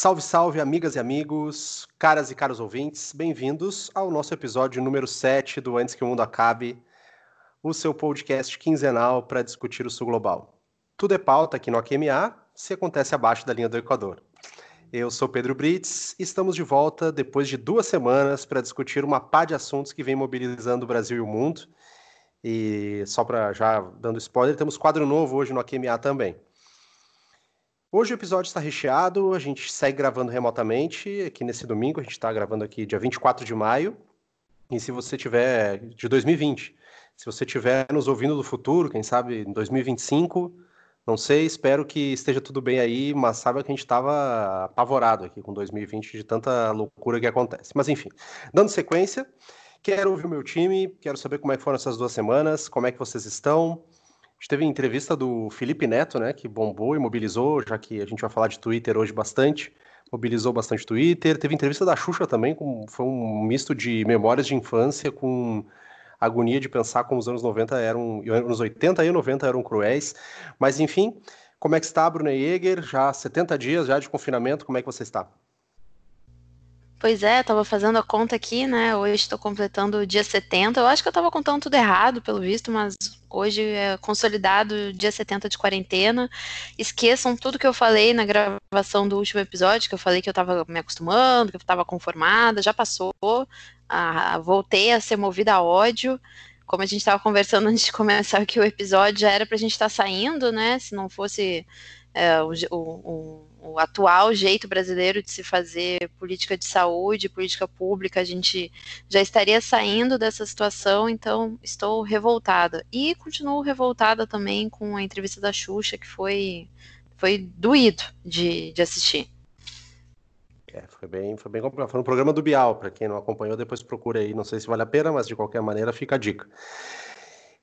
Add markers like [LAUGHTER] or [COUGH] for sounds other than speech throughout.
Salve, salve, amigas e amigos, caras e caros ouvintes, bem-vindos ao nosso episódio número 7 do Antes que o Mundo Acabe, o seu podcast quinzenal para discutir o Sul Global. Tudo é pauta aqui no AQMA, se acontece abaixo da linha do Equador. Eu sou Pedro Brits e estamos de volta depois de duas semanas para discutir uma pá de assuntos que vem mobilizando o Brasil e o mundo. E só para já dando spoiler, temos quadro novo hoje no AQMA também. Hoje o episódio está recheado, a gente segue gravando remotamente aqui nesse domingo, a gente está gravando aqui dia 24 de maio. E se você tiver de 2020, se você tiver nos ouvindo do futuro, quem sabe em 2025, não sei, espero que esteja tudo bem aí, mas sabe que a gente estava apavorado aqui com 2020 de tanta loucura que acontece. Mas enfim, dando sequência, quero ouvir o meu time, quero saber como é foram essas duas semanas, como é que vocês estão, a gente teve entrevista do Felipe Neto, né, que bombou e mobilizou, já que a gente vai falar de Twitter hoje bastante, mobilizou bastante Twitter. Teve entrevista da Xuxa também, com, foi um misto de memórias de infância com agonia de pensar como os anos 90 eram, anos 80 e 90 eram cruéis. Mas enfim, como é que está, Bruna Jäger? Já 70 dias já de confinamento, como é que você está? Pois é, estava fazendo a conta aqui, né? Hoje estou completando o dia 70. Eu acho que eu estava contando tudo errado, pelo visto, mas hoje é consolidado dia 70 de quarentena. Esqueçam tudo que eu falei na gravação do último episódio, que eu falei que eu estava me acostumando, que eu estava conformada, já passou. Ah, voltei a ser movida a ódio. Como a gente estava conversando antes de começar aqui o episódio, já era para a gente estar tá saindo, né? Se não fosse é, o, o, o, atual jeito brasileiro de se fazer política de saúde, política pública, a gente já estaria saindo dessa situação, então estou revoltada. E continuo revoltada também com a entrevista da Xuxa, que foi, foi doído de, de assistir. É, foi bem, foi bem complicado. Foi no programa do Bial, para quem não acompanhou, depois procura aí. Não sei se vale a pena, mas de qualquer maneira fica a dica.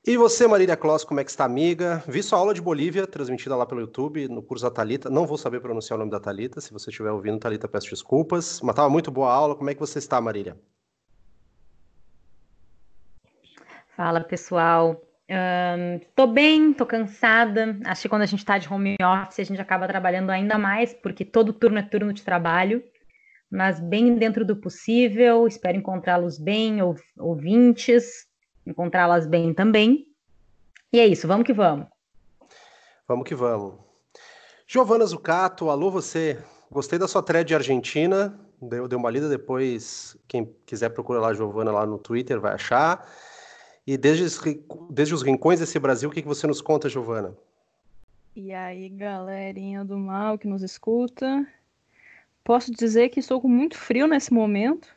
E você, Marília Kloss, como é que está, amiga? Vi sua aula de Bolívia, transmitida lá pelo YouTube, no curso da Talita. Não vou saber pronunciar o nome da Talita. Se você estiver ouvindo, Talita, peço desculpas. Mas estava muito boa a aula. Como é que você está, Marília? Fala, pessoal. Estou um, bem, estou cansada. Acho que quando a gente está de home office, a gente acaba trabalhando ainda mais, porque todo turno é turno de trabalho. Mas bem dentro do possível. Espero encontrá-los bem, ouvintes encontrá-las bem também. E é isso, vamos que vamos. Vamos que vamos. Giovana Zucato, alô você. Gostei da sua thread argentina. Deu, deu uma lida depois. Quem quiser procurar lá a Giovana lá no Twitter vai achar. E desde, desde os rincões desse Brasil, o que, que você nos conta, Giovana? E aí, galerinha do mal que nos escuta. Posso dizer que estou com muito frio nesse momento.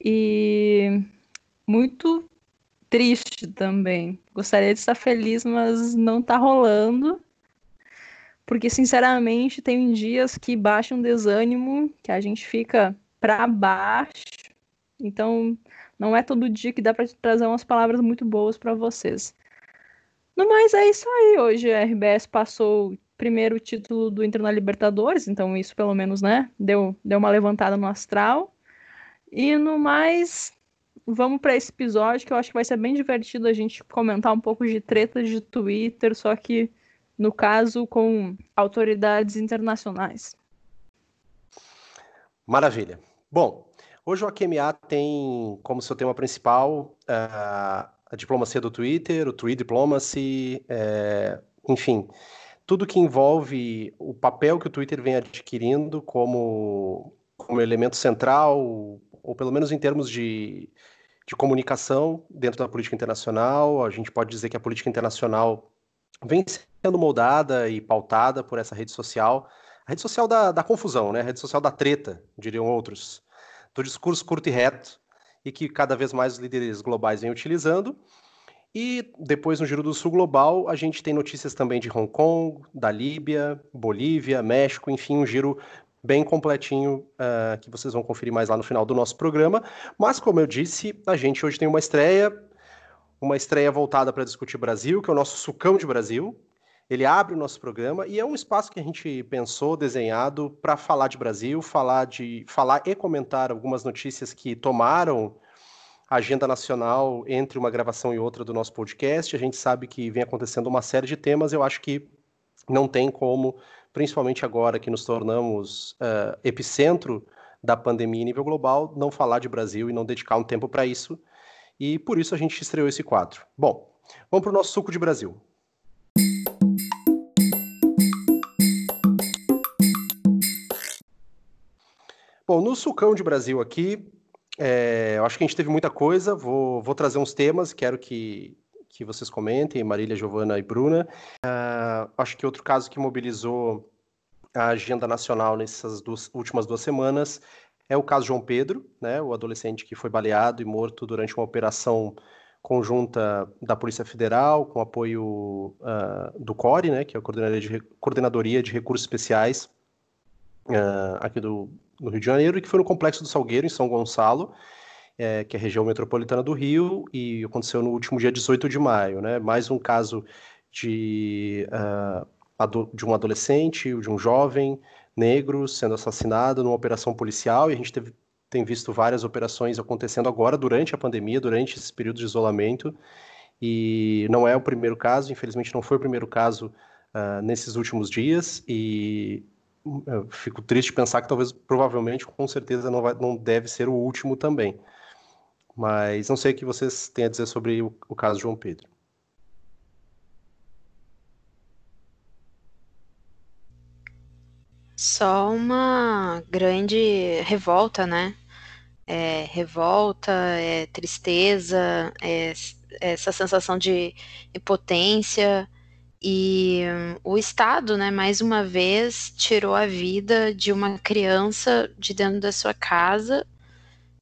E muito triste também. Gostaria de estar feliz, mas não tá rolando. Porque, sinceramente, tem dias que baixa um desânimo, que a gente fica para baixo. Então, não é todo dia que dá para trazer umas palavras muito boas para vocês. No mais, é isso aí. Hoje a RBS passou o primeiro título do Inter na Libertadores, então isso pelo menos, né, deu, deu uma levantada no astral. E no mais, vamos para esse episódio que eu acho que vai ser bem divertido a gente comentar um pouco de tretas de Twitter, só que no caso com autoridades internacionais. Maravilha. Bom, hoje o AQMA tem como seu tema principal uh, a diplomacia do Twitter, o Tweet Diplomacy, uh, enfim, tudo que envolve o papel que o Twitter vem adquirindo como, como elemento central, ou pelo menos em termos de, de comunicação dentro da política internacional. A gente pode dizer que a política internacional vem sendo moldada e pautada por essa rede social, a rede social da, da confusão, né? a rede social da treta, diriam outros, do discurso curto e reto, e que cada vez mais os líderes globais vêm utilizando. E depois, no Giro do Sul Global, a gente tem notícias também de Hong Kong, da Líbia, Bolívia, México, enfim, um giro bem completinho, uh, que vocês vão conferir mais lá no final do nosso programa. Mas, como eu disse, a gente hoje tem uma estreia, uma estreia voltada para discutir Brasil, que é o nosso sucão de Brasil. Ele abre o nosso programa e é um espaço que a gente pensou, desenhado para falar de Brasil, falar de falar e comentar algumas notícias que tomaram a agenda nacional entre uma gravação e outra do nosso podcast. A gente sabe que vem acontecendo uma série de temas, eu acho que não tem como principalmente agora que nos tornamos uh, epicentro da pandemia em nível global, não falar de Brasil e não dedicar um tempo para isso. E por isso a gente estreou esse quadro. Bom, vamos para o nosso suco de Brasil. Bom, no sucão de Brasil aqui, é, eu acho que a gente teve muita coisa. Vou, vou trazer uns temas, quero que, que vocês comentem, Marília, Giovana e Bruna. Uh, acho que outro caso que mobilizou a agenda nacional nessas duas, últimas duas semanas é o caso João Pedro, né, o adolescente que foi baleado e morto durante uma operação conjunta da Polícia Federal, com apoio uh, do CORE, né, que é a Coordenadoria de, Coordenadoria de Recursos Especiais uh, aqui do, no Rio de Janeiro, e que foi no Complexo do Salgueiro, em São Gonçalo, é, que é a região metropolitana do Rio, e aconteceu no último dia 18 de maio. Né? Mais um caso de, uh, de um adolescente, de um jovem negro sendo assassinado numa operação policial, e a gente teve, tem visto várias operações acontecendo agora, durante a pandemia, durante esse período de isolamento, e não é o primeiro caso, infelizmente não foi o primeiro caso uh, nesses últimos dias, e eu fico triste pensar que talvez, provavelmente, com certeza não, vai, não deve ser o último também. Mas não sei o que vocês têm a dizer sobre o, o caso João Pedro. Só uma grande revolta, né? É, revolta, é tristeza, é, essa sensação de impotência, e o Estado, né, mais uma vez, tirou a vida de uma criança de dentro da sua casa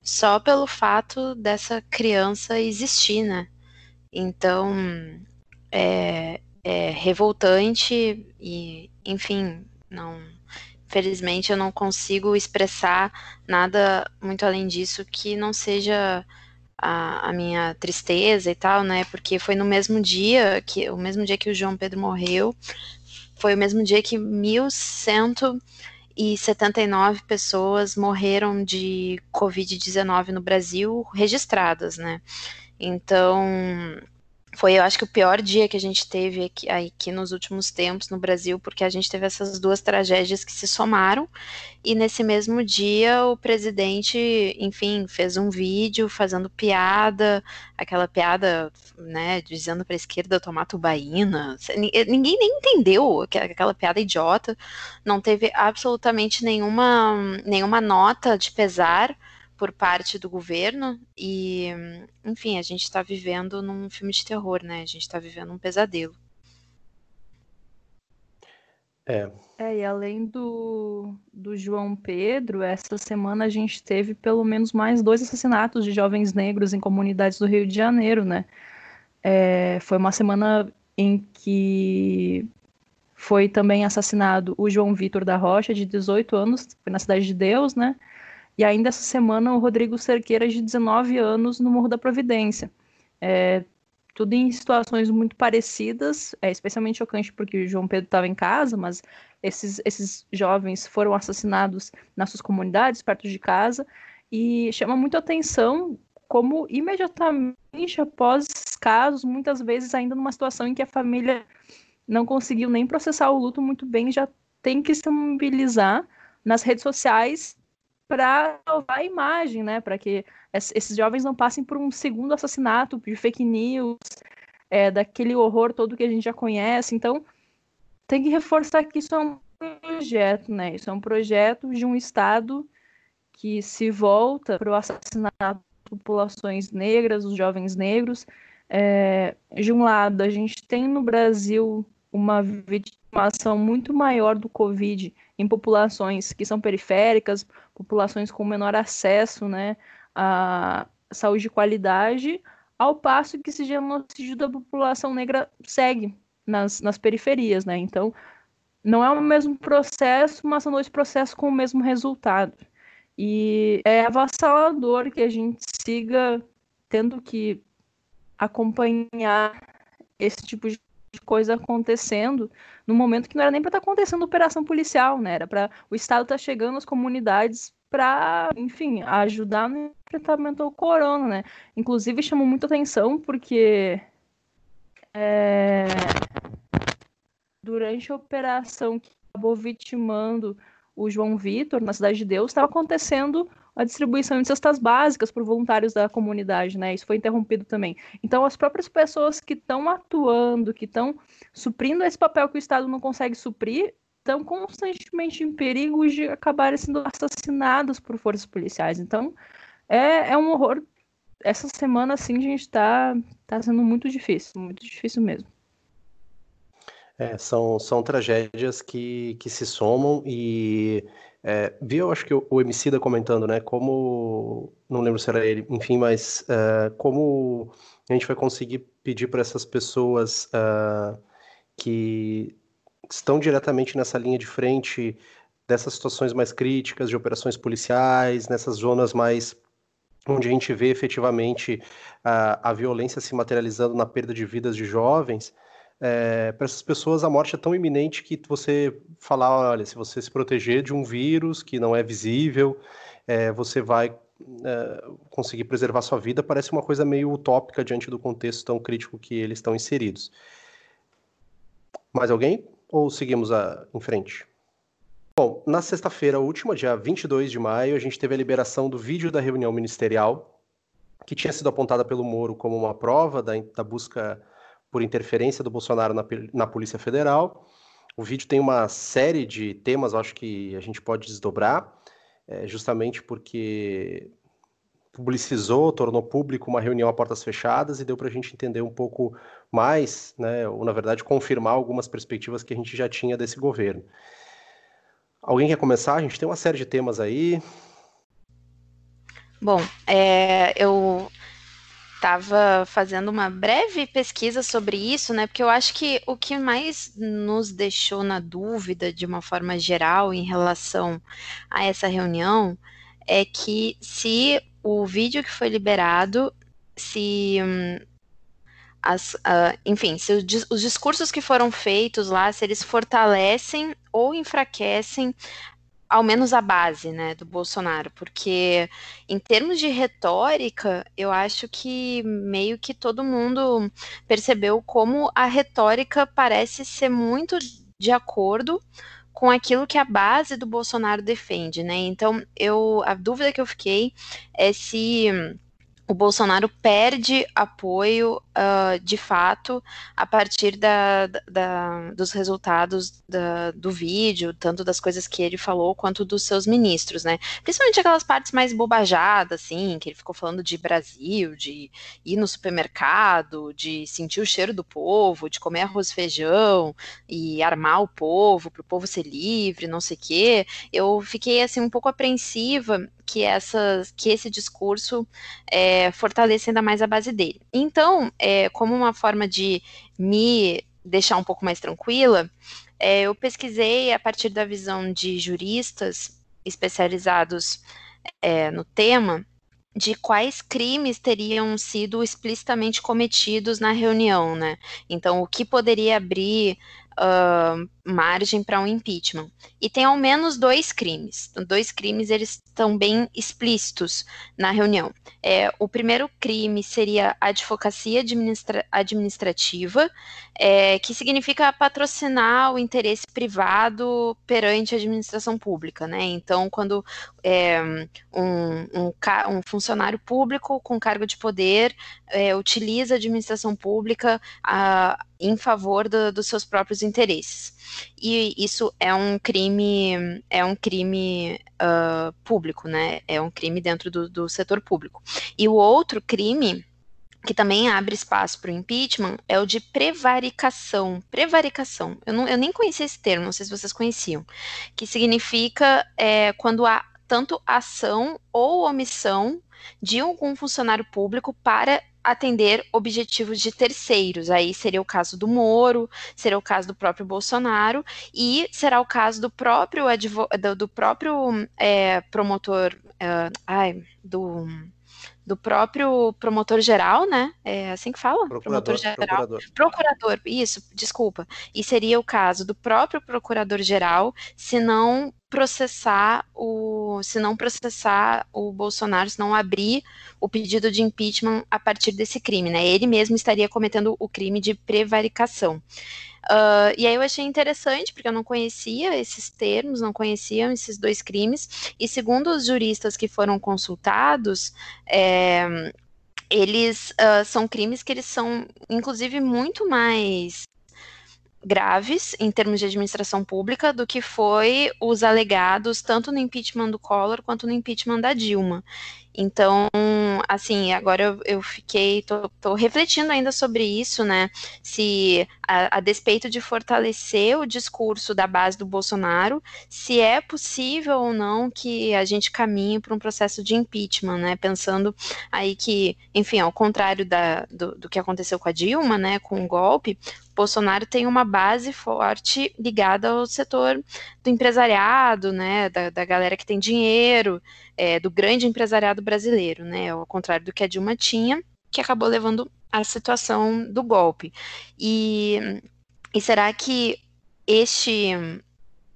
só pelo fato dessa criança existir, né? Então, é, é revoltante e, enfim, não. Infelizmente, eu não consigo expressar nada muito além disso que não seja a, a, minha tristeza e tal, né? Porque foi no mesmo dia que o mesmo dia que o João Pedro morreu, foi o mesmo dia que 1179 pessoas morreram de COVID-19 no Brasil registradas, né? Então, foi, eu acho que o pior dia que a gente teve aqui, aqui, nos últimos tempos no Brasil, porque a gente teve essas duas tragédias que se somaram, e nesse mesmo dia o presidente, enfim, fez um vídeo fazendo piada, aquela piada, né, dizendo para a esquerda tomar tubaína, ninguém nem entendeu aquela piada idiota, não teve absolutamente nenhuma, nenhuma nota de pesar, por parte do governo e, enfim, a gente está vivendo num filme de terror, né? A gente está vivendo um pesadelo. É. É, e além do, do João Pedro, essa semana a gente teve pelo menos mais dois assassinatos de jovens negros em comunidades do Rio de Janeiro, né? É, foi uma semana em que foi também assassinado o João Vitor da Rocha, de 18 anos, foi na Cidade de Deus, né? E ainda essa semana o Rodrigo Cerqueira, de 19 anos, no Morro da Providência. É, tudo em situações muito parecidas, é especialmente chocante porque o João Pedro estava em casa, mas esses, esses jovens foram assassinados nas suas comunidades, perto de casa, e chama muito atenção como imediatamente após esses casos, muitas vezes ainda numa situação em que a família não conseguiu nem processar o luto muito bem, já tem que se mobilizar nas redes sociais para salvar a imagem, né? Para que esses jovens não passem por um segundo assassinato de fake news, é, daquele horror todo que a gente já conhece. Então, tem que reforçar que isso é um projeto, né? Isso é um projeto de um Estado que se volta para o assassinato de populações negras, os jovens negros. É, de um lado, a gente tem no Brasil uma vitimação muito maior do Covid em populações que são periféricas, populações com menor acesso né, à saúde de qualidade, ao passo que esse genocídio da população negra segue nas, nas periferias. Né? Então, não é o mesmo processo, mas são dois processos com o mesmo resultado. E é avassalador que a gente siga tendo que acompanhar esse tipo de coisa acontecendo no momento que não era nem para estar tá acontecendo operação policial, né? Era para o Estado estar tá chegando às comunidades para, enfim, ajudar no enfrentamento ao corona, né? Inclusive chamou muita atenção porque é, durante a operação acabou vitimando o João Vitor, na Cidade de Deus, estava acontecendo a distribuição de cestas básicas por voluntários da comunidade, né? Isso foi interrompido também. Então, as próprias pessoas que estão atuando, que estão suprindo esse papel que o Estado não consegue suprir, estão constantemente em perigo de acabarem sendo assassinados por forças policiais. Então, é, é um horror. Essa semana, assim, a gente está tá sendo muito difícil, muito difícil mesmo. É, são, são tragédias que, que se somam e é, vi, eu acho que o, o Emicida comentando, né, como, não lembro se era ele, enfim, mas é, como a gente vai conseguir pedir para essas pessoas uh, que estão diretamente nessa linha de frente dessas situações mais críticas de operações policiais, nessas zonas mais onde a gente vê efetivamente uh, a violência se materializando na perda de vidas de jovens, é, para essas pessoas a morte é tão iminente que você falar, olha, se você se proteger de um vírus que não é visível, é, você vai é, conseguir preservar sua vida, parece uma coisa meio utópica diante do contexto tão crítico que eles estão inseridos. Mais alguém? Ou seguimos a, em frente? Bom, na sexta-feira última, dia 22 de maio, a gente teve a liberação do vídeo da reunião ministerial, que tinha sido apontada pelo Moro como uma prova da, da busca por interferência do Bolsonaro na, na Polícia Federal. O vídeo tem uma série de temas, acho que a gente pode desdobrar, é, justamente porque publicizou, tornou público uma reunião a portas fechadas e deu para a gente entender um pouco mais, né, ou na verdade confirmar algumas perspectivas que a gente já tinha desse governo. Alguém quer começar? A gente tem uma série de temas aí. Bom, é, eu estava fazendo uma breve pesquisa sobre isso, né? Porque eu acho que o que mais nos deixou na dúvida, de uma forma geral, em relação a essa reunião, é que se o vídeo que foi liberado, se hum, as, uh, enfim, se os discursos que foram feitos lá, se eles fortalecem ou enfraquecem ao menos a base, né, do Bolsonaro, porque em termos de retórica, eu acho que meio que todo mundo percebeu como a retórica parece ser muito de acordo com aquilo que a base do Bolsonaro defende, né? Então, eu a dúvida que eu fiquei é se o Bolsonaro perde apoio uh, de fato a partir da, da, dos resultados da, do vídeo, tanto das coisas que ele falou quanto dos seus ministros, né? Principalmente aquelas partes mais bobajadas, assim, que ele ficou falando de Brasil, de ir no supermercado, de sentir o cheiro do povo, de comer arroz e feijão e armar o povo para o povo ser livre, não sei o quê. Eu fiquei assim um pouco apreensiva que, essas, que esse discurso é, fortaleça ainda mais a base dele. Então, é, como uma forma de me deixar um pouco mais tranquila, é, eu pesquisei a partir da visão de juristas especializados é, no tema de quais crimes teriam sido explicitamente cometidos na reunião, né? Então, o que poderia abrir uh, margem para um impeachment. E tem ao menos dois crimes. Dois crimes eles estão bem explícitos na reunião. É, o primeiro crime seria advocacia administra administrativa, é, que significa patrocinar o interesse privado perante a administração pública, né? Então, quando é, um, um, um, funcionário público com cargo de poder é, utiliza a administração pública a, em favor do, dos seus próprios interesses. E isso é um crime, é um crime uh, público, né? É um crime dentro do, do setor público. E o outro crime que também abre espaço para o impeachment é o de prevaricação. Prevaricação. Eu, não, eu nem conhecia esse termo, não sei se vocês conheciam. Que significa é, quando há tanto ação ou omissão de algum funcionário público para atender objetivos de terceiros. Aí seria o caso do Moro, seria o caso do próprio Bolsonaro e será o caso do próprio do, do próprio é, promotor, uh, ai, do do próprio promotor geral, né? É assim que fala? Procurador, promotor geral. Procurador. procurador. isso, desculpa. E seria o caso do próprio procurador geral, se não processar o, se não processar o Bolsonaro, se não abrir o pedido de impeachment a partir desse crime, né? Ele mesmo estaria cometendo o crime de prevaricação. Uh, e aí eu achei interessante, porque eu não conhecia esses termos, não conhecia esses dois crimes, e segundo os juristas que foram consultados, é, eles uh, são crimes que eles são, inclusive, muito mais graves em termos de administração pública do que foi os alegados tanto no impeachment do Collor quanto no impeachment da Dilma. Então, assim, agora eu, eu fiquei, tô, tô, refletindo ainda sobre isso, né? Se, a, a, despeito de fortalecer o discurso da base do Bolsonaro, se é possível ou não que a gente caminhe para um processo de impeachment, né? Pensando aí que, enfim, ao contrário da, do, do que aconteceu com a Dilma, né? Com o golpe, Bolsonaro tem uma base forte ligada ao setor do empresariado, né, da, da galera que tem dinheiro, é, do grande empresariado brasileiro, né, ao contrário do que a Dilma tinha, que acabou levando à situação do golpe. E, e será que este,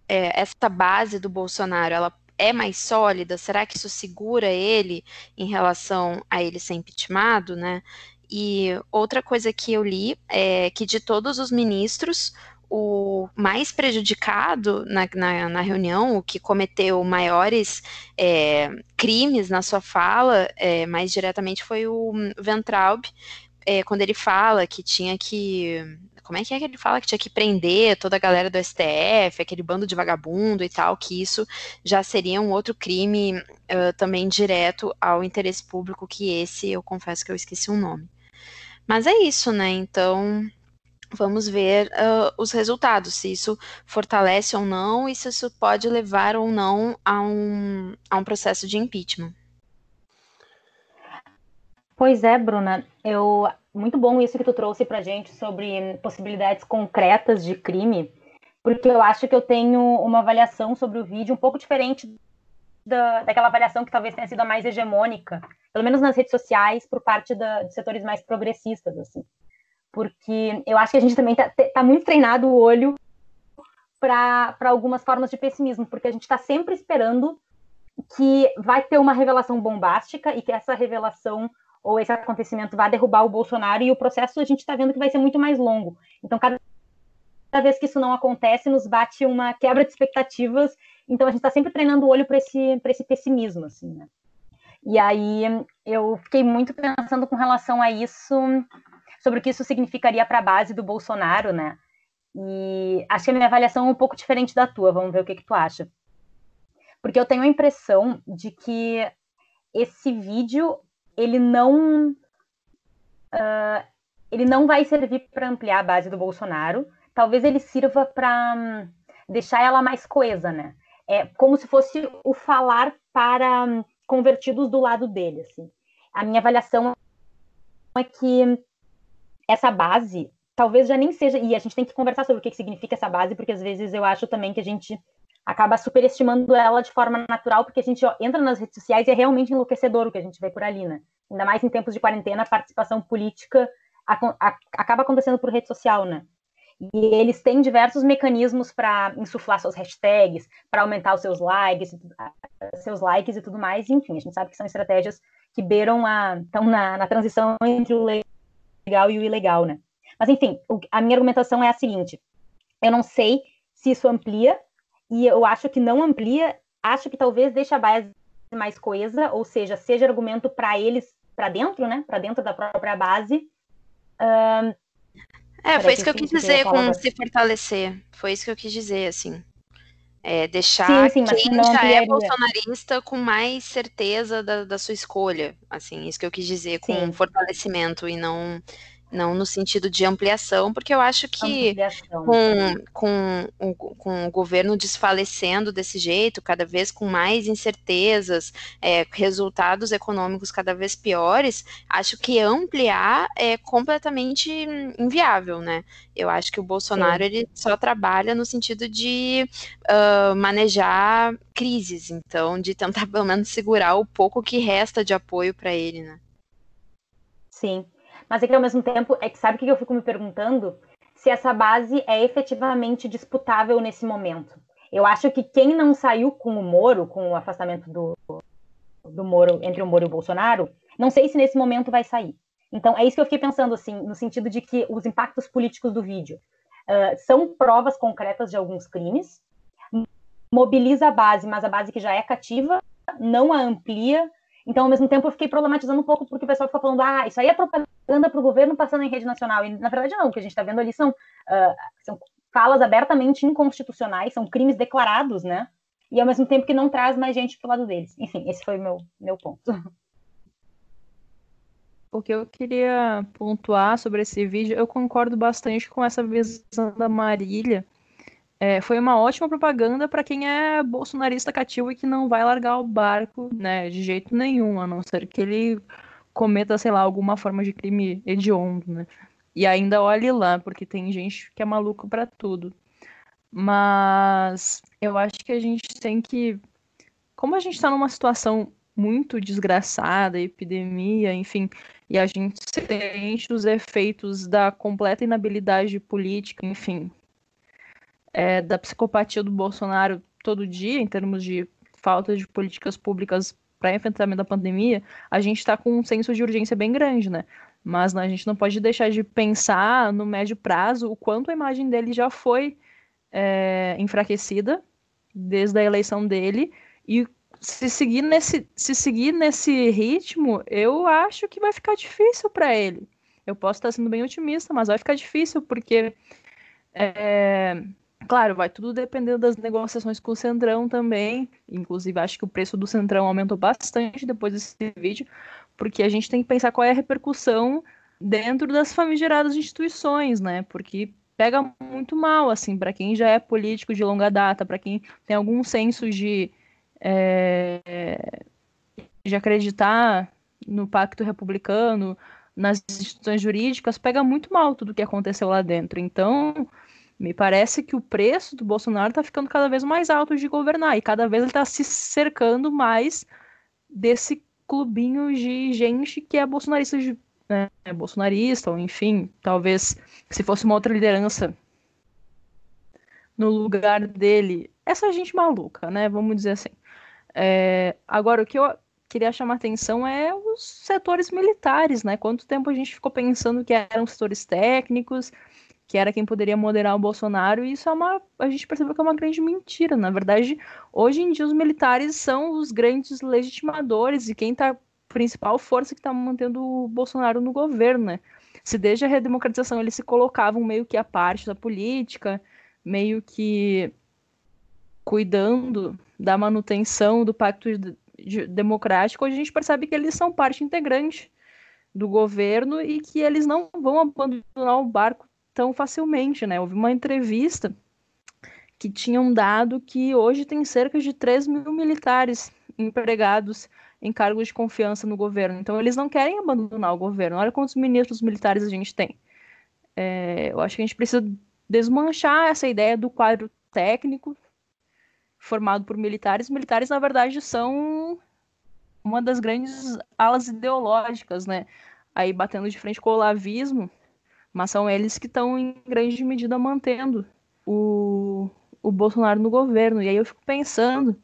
é, essa base do Bolsonaro, ela é mais sólida? Será que isso segura ele em relação a ele ser impeachmentado, né? E outra coisa que eu li é que de todos os ministros, o mais prejudicado na, na, na reunião, o que cometeu maiores é, crimes na sua fala, é, mais diretamente foi o Ventraub, é, quando ele fala que tinha que. Como é que é que ele fala que tinha que prender toda a galera do STF, aquele bando de vagabundo e tal, que isso já seria um outro crime uh, também direto ao interesse público, que esse eu confesso que eu esqueci o um nome. Mas é isso, né? Então, vamos ver uh, os resultados, se isso fortalece ou não, e se isso pode levar ou não a um, a um processo de impeachment. Pois é, Bruna, eu muito bom isso que tu trouxe para gente sobre possibilidades concretas de crime, porque eu acho que eu tenho uma avaliação sobre o vídeo um pouco diferente da, daquela avaliação que talvez tenha sido a mais hegemônica, pelo menos nas redes sociais, por parte da, de setores mais progressistas, assim. Porque eu acho que a gente também está tá muito treinado o olho para algumas formas de pessimismo, porque a gente está sempre esperando que vai ter uma revelação bombástica e que essa revelação ou esse acontecimento vai derrubar o Bolsonaro e o processo a gente está vendo que vai ser muito mais longo. Então, cada, vez que isso não acontece, nos bate uma quebra de expectativas então a gente está sempre treinando o olho para esse, esse pessimismo, assim, né? E aí eu fiquei muito pensando com relação a isso, sobre o que isso significaria para a base do Bolsonaro, né? E acho que a minha avaliação é um pouco diferente da tua, vamos ver o que, que tu acha. Porque eu tenho a impressão de que esse vídeo, ele não. Uh, ele não vai servir para ampliar a base do Bolsonaro. Talvez ele sirva para um, deixar ela mais coesa, né? É como se fosse o falar para hum, convertidos do lado dele. Assim. A minha avaliação é que essa base talvez já nem seja. E a gente tem que conversar sobre o que, que significa essa base, porque às vezes eu acho também que a gente acaba superestimando ela de forma natural, porque a gente ó, entra nas redes sociais e é realmente enlouquecedor o que a gente vê por ali, né? Ainda mais em tempos de quarentena, a participação política acaba acontecendo por rede social, né? E eles têm diversos mecanismos para insuflar suas hashtags, para aumentar os seus likes, seus likes e tudo mais. Enfim, a gente sabe que são estratégias que beiram a estão na, na transição entre o legal e o ilegal, né? Mas enfim, o, a minha argumentação é a seguinte: eu não sei se isso amplia e eu acho que não amplia. Acho que talvez deixe a base mais coesa, ou seja, seja argumento para eles para dentro, né? Para dentro da própria base. Uh, é, foi isso que eu quis dizer com se fortalecer. Foi isso que eu quis dizer, assim. É, deixar sim, sim, quem já é bolsonarista com mais certeza da, da, sua escolha. Assim, isso que eu quis dizer com sim. fortalecimento e não não no sentido de ampliação, porque eu acho que com, com, o, com o governo desfalecendo desse jeito, cada vez com mais incertezas, é, resultados econômicos cada vez piores, acho que ampliar é completamente inviável, né? Eu acho que o Bolsonaro ele só trabalha no sentido de uh, manejar crises, então de tentar [LAUGHS] pelo menos segurar o pouco que resta de apoio para ele, né? Sim. Mas é que ao mesmo tempo, é que sabe o que eu fico me perguntando? Se essa base é efetivamente disputável nesse momento. Eu acho que quem não saiu com o Moro, com o afastamento do, do Moro, entre o Moro e o Bolsonaro, não sei se nesse momento vai sair. Então, é isso que eu fiquei pensando, assim, no sentido de que os impactos políticos do vídeo. uh, são provas concretas de alguns crimes, mobiliza a base, mas a base que já é cativa não a amplia. Então, ao mesmo tempo, eu fiquei problematizando um pouco porque o pessoal fica falando, ah, isso aí é propaganda para o governo passando em rede nacional. E, na verdade, não. O que a gente está vendo ali são, uh, são falas abertamente inconstitucionais, são crimes declarados, né? E, ao mesmo tempo, que não traz mais gente para o lado deles. Enfim, esse foi o meu, meu ponto. [LAUGHS] O que eu queria pontuar sobre esse vídeo, eu concordo bastante com essa visão da Marília. É, foi uma ótima propaganda para quem é bolsonarista cativo e que não vai largar o barco, né, de jeito nenhum, a não ser que ele cometa, sei lá, alguma forma de crime hediondo, né? E ainda olhe lá, porque tem gente que é maluco para tudo. Mas eu acho que a gente tem que. Como a gente está numa situação muito desgraçada, epidemia, enfim, e a gente sente os efeitos da completa inabilidade política, enfim, é, da psicopatia do Bolsonaro todo dia, em termos de falta de políticas públicas para enfrentamento da pandemia, a gente está com um senso de urgência bem grande, né? Mas né, a gente não pode deixar de pensar no médio prazo o quanto a imagem dele já foi é, enfraquecida desde a eleição dele e se seguir nesse, se seguir nesse ritmo, eu acho que vai ficar difícil para ele. Eu posso estar sendo bem otimista, mas vai ficar difícil porque, é, claro, vai tudo depender das negociações com o Centrão também. Inclusive, acho que o preço do Centrão aumentou bastante depois desse vídeo, porque a gente tem que pensar qual é a repercussão dentro das famigeradas instituições, né? Porque pega muito mal, assim, para quem já é político de longa data, para quem tem algum senso de é, de acreditar no pacto republicano, nas instituições jurídicas, pega muito mal tudo que aconteceu lá dentro. Então, me parece que o preço do Bolsonaro está ficando cada vez mais alto de governar e cada vez ele está se cercando mais desse clubinho de gente que é bolsonarista, né, bolsonarista, ou enfim, talvez se fosse uma outra liderança no lugar dele, essa gente maluca, né? Vamos dizer assim. É, agora, o que eu queria chamar atenção é os setores militares, né? Quanto tempo a gente ficou pensando que eram setores técnicos, que era quem poderia moderar o Bolsonaro, e isso é uma. A gente percebeu que é uma grande mentira. Na verdade, hoje em dia os militares são os grandes legitimadores e quem tá. Principal força que está mantendo o Bolsonaro no governo, né? Se desde a redemocratização eles se colocavam meio que à parte da política, meio que cuidando da manutenção do pacto democrático, a gente percebe que eles são parte integrante do governo e que eles não vão abandonar o barco tão facilmente, né? Houve uma entrevista que tinha um dado que hoje tem cerca de 3 mil militares empregados em cargos de confiança no governo. Então, eles não querem abandonar o governo. Olha quantos ministros militares a gente tem. É, eu acho que a gente precisa desmanchar essa ideia do quadro técnico formado por militares. Militares, na verdade, são uma das grandes alas ideológicas, né? Aí batendo de frente com o olavismo, mas são eles que estão, em grande medida, mantendo o, o Bolsonaro no governo. E aí eu fico pensando,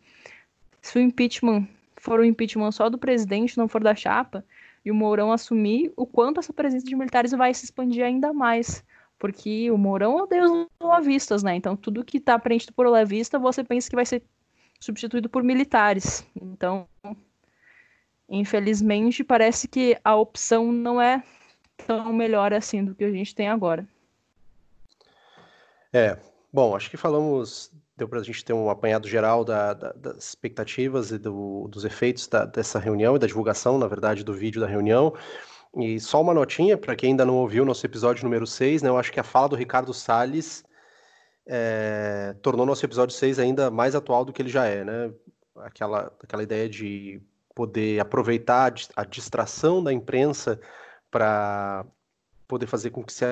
se o impeachment for o impeachment só do presidente, não for da chapa, e o Mourão assumir, o quanto essa presença de militares vai se expandir ainda mais porque o Mourão é o deus dos olavistas, né? Então tudo que está preenchido por olavista, você pensa que vai ser substituído por militares. Então, infelizmente, parece que a opção não é tão melhor assim do que a gente tem agora. É, bom, acho que falamos, deu para a gente ter um apanhado geral da, da, das expectativas e do, dos efeitos da, dessa reunião e da divulgação, na verdade, do vídeo da reunião. E só uma notinha, para quem ainda não ouviu nosso episódio número 6, né, eu acho que a fala do Ricardo Salles é, tornou nosso episódio 6 ainda mais atual do que ele já é, né? Aquela, aquela ideia de poder aproveitar a distração da imprensa para poder fazer com que se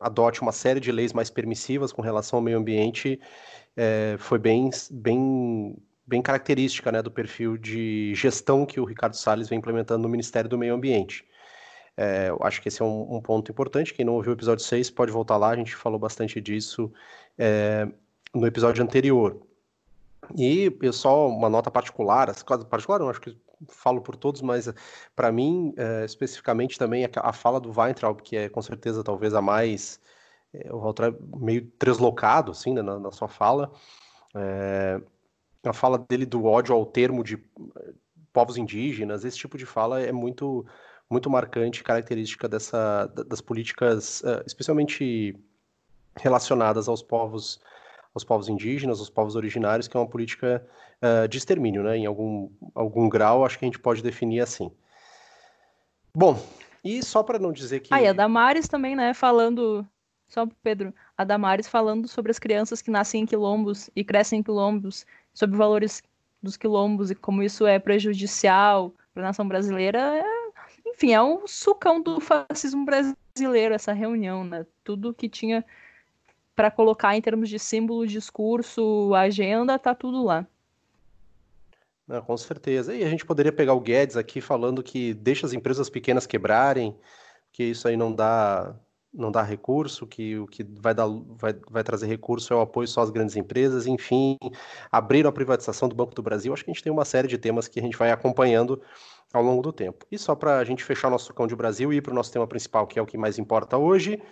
adote uma série de leis mais permissivas com relação ao meio ambiente é, foi bem, bem, bem característica né, do perfil de gestão que o Ricardo Salles vem implementando no Ministério do Meio Ambiente. É, eu acho que esse é um, um, ponto importante. Quem não ouviu o episódio 6 pode voltar lá, a gente falou bastante disso é, no episódio anterior. E eu só uma nota particular, particular não, acho que falo por todos, mas para mim, é, especificamente também, a, a, fala do Weintraub, que é com certeza talvez a mais é, o é meio deslocado, assim, né, na, na, sua fala. É, a fala dele do ódio ao termo de povos indígenas, esse tipo de fala é muito muito marcante, característica dessa das políticas, especialmente relacionadas aos povos aos povos indígenas, aos povos originários, que é uma política uh, de extermínio, né? Em algum, algum grau, acho que a gente pode definir assim. Bom, e só para não dizer que. Ah, e a Damares também, né? Falando. Só Pedro, a Damares falando sobre as crianças que nascem em quilombos e crescem em quilombos, sobre valores dos quilombos e como isso é prejudicial para a nação brasileira. É... Enfim, é um sucão do fascismo brasileiro essa reunião, né? Tudo que tinha para colocar em termos de símbolo, discurso, agenda, tá tudo lá. Não, com certeza. E a gente poderia pegar o Guedes aqui falando que deixa as empresas pequenas quebrarem, que isso aí não dá não dá recurso, que o que vai, dar, vai, vai trazer recurso é o apoio só às grandes empresas, enfim, abriram a privatização do Banco do Brasil. Acho que a gente tem uma série de temas que a gente vai acompanhando ao longo do tempo. E só para a gente fechar nosso cão de Brasil e ir para o nosso tema principal, que é o que mais importa hoje,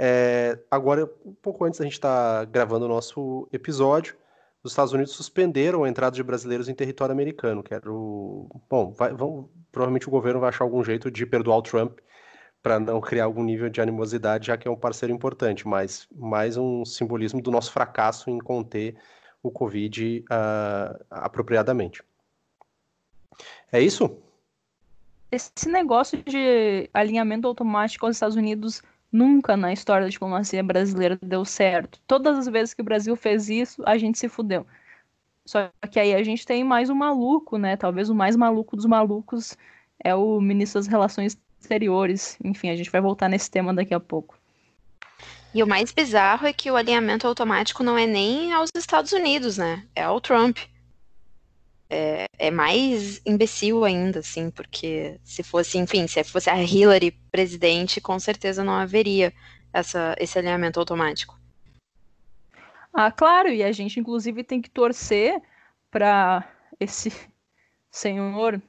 é, agora, um pouco antes da gente estar tá gravando o nosso episódio, os Estados Unidos suspenderam a entrada de brasileiros em território americano, que era o... Bom, vai, vão, provavelmente o governo vai achar algum jeito de perdoar o Trump para não criar algum nível de animosidade, já que é um parceiro importante, mas mais um simbolismo do nosso fracasso em conter o Covid uh, apropriadamente. É isso? Esse negócio de alinhamento automático aos Estados Unidos Nunca na história da diplomacia brasileira deu certo. Todas as vezes que o Brasil fez isso, a gente se fudeu. Só que aí a gente tem mais um maluco, né? Talvez o mais maluco dos malucos é o ministro das Relações Exteriores. Enfim, a gente vai voltar nesse tema daqui a pouco. E o mais bizarro é que o alinhamento automático não é nem aos Estados Unidos, né? É ao Trump é, é, mais imbecil ainda, assim, porque se fosse, enfim, se fosse a Hillary presidente, com certeza não haveria essa, esse alinhamento automático. Ah, claro, e a gente inclusive tem que torcer para esse [LAUGHS] senhor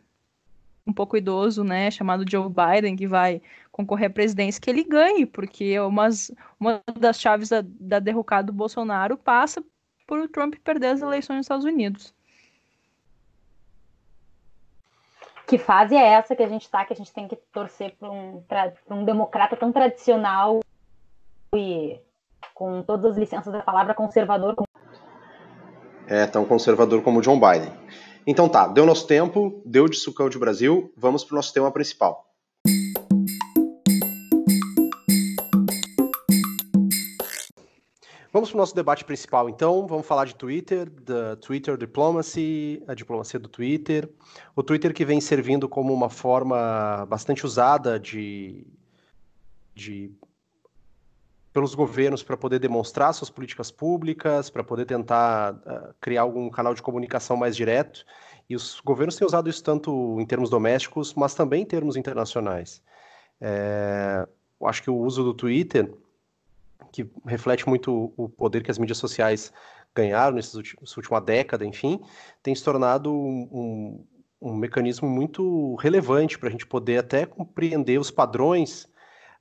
um pouco idoso, né, chamado Joe Biden, que vai concorrer à presidência, que ele ganhe, porque umas, uma das chaves da, da derrocada do Bolsonaro passa por o Trump perder as eleições nos Estados Unidos. Que fase é essa que a gente está, que a gente tem que torcer para um, um democrata tão tradicional e com todas as licenças da palavra conservador. É, tão conservador como John Biden. Então tá, deu nosso tempo, deu de sucão de Brasil, vamos para o nosso tema principal. Vamos para o nosso debate principal, então. Vamos falar de Twitter, da Twitter Diplomacy, a diplomacia do Twitter. O Twitter que vem servindo como uma forma bastante usada de, de pelos governos para poder demonstrar suas políticas públicas, para poder tentar uh, criar algum canal de comunicação mais direto. E os governos têm usado isso tanto em termos domésticos, mas também em termos internacionais. É, eu acho que o uso do Twitter que reflete muito o poder que as mídias sociais ganharam nessa última década, enfim, tem se tornado um, um, mecanismo muito relevante para a gente poder até compreender os padrões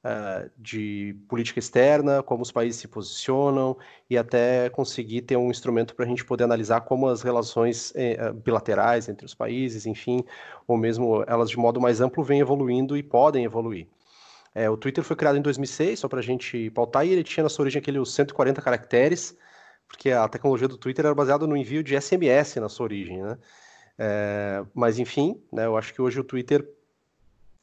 uh, de política externa, como os países se posicionam e até conseguir ter um instrumento para a gente poder analisar como as relações eh, bilaterais entre os países, enfim, ou mesmo elas de modo mais amplo vêm evoluindo e podem evoluir. É, o Twitter foi criado em 2006, só para a gente pautar, e ele tinha na sua origem aqueles 140 caracteres, porque a tecnologia do Twitter era baseada no envio de SMS na sua origem, né? É, mas enfim, né, eu acho que hoje o Twitter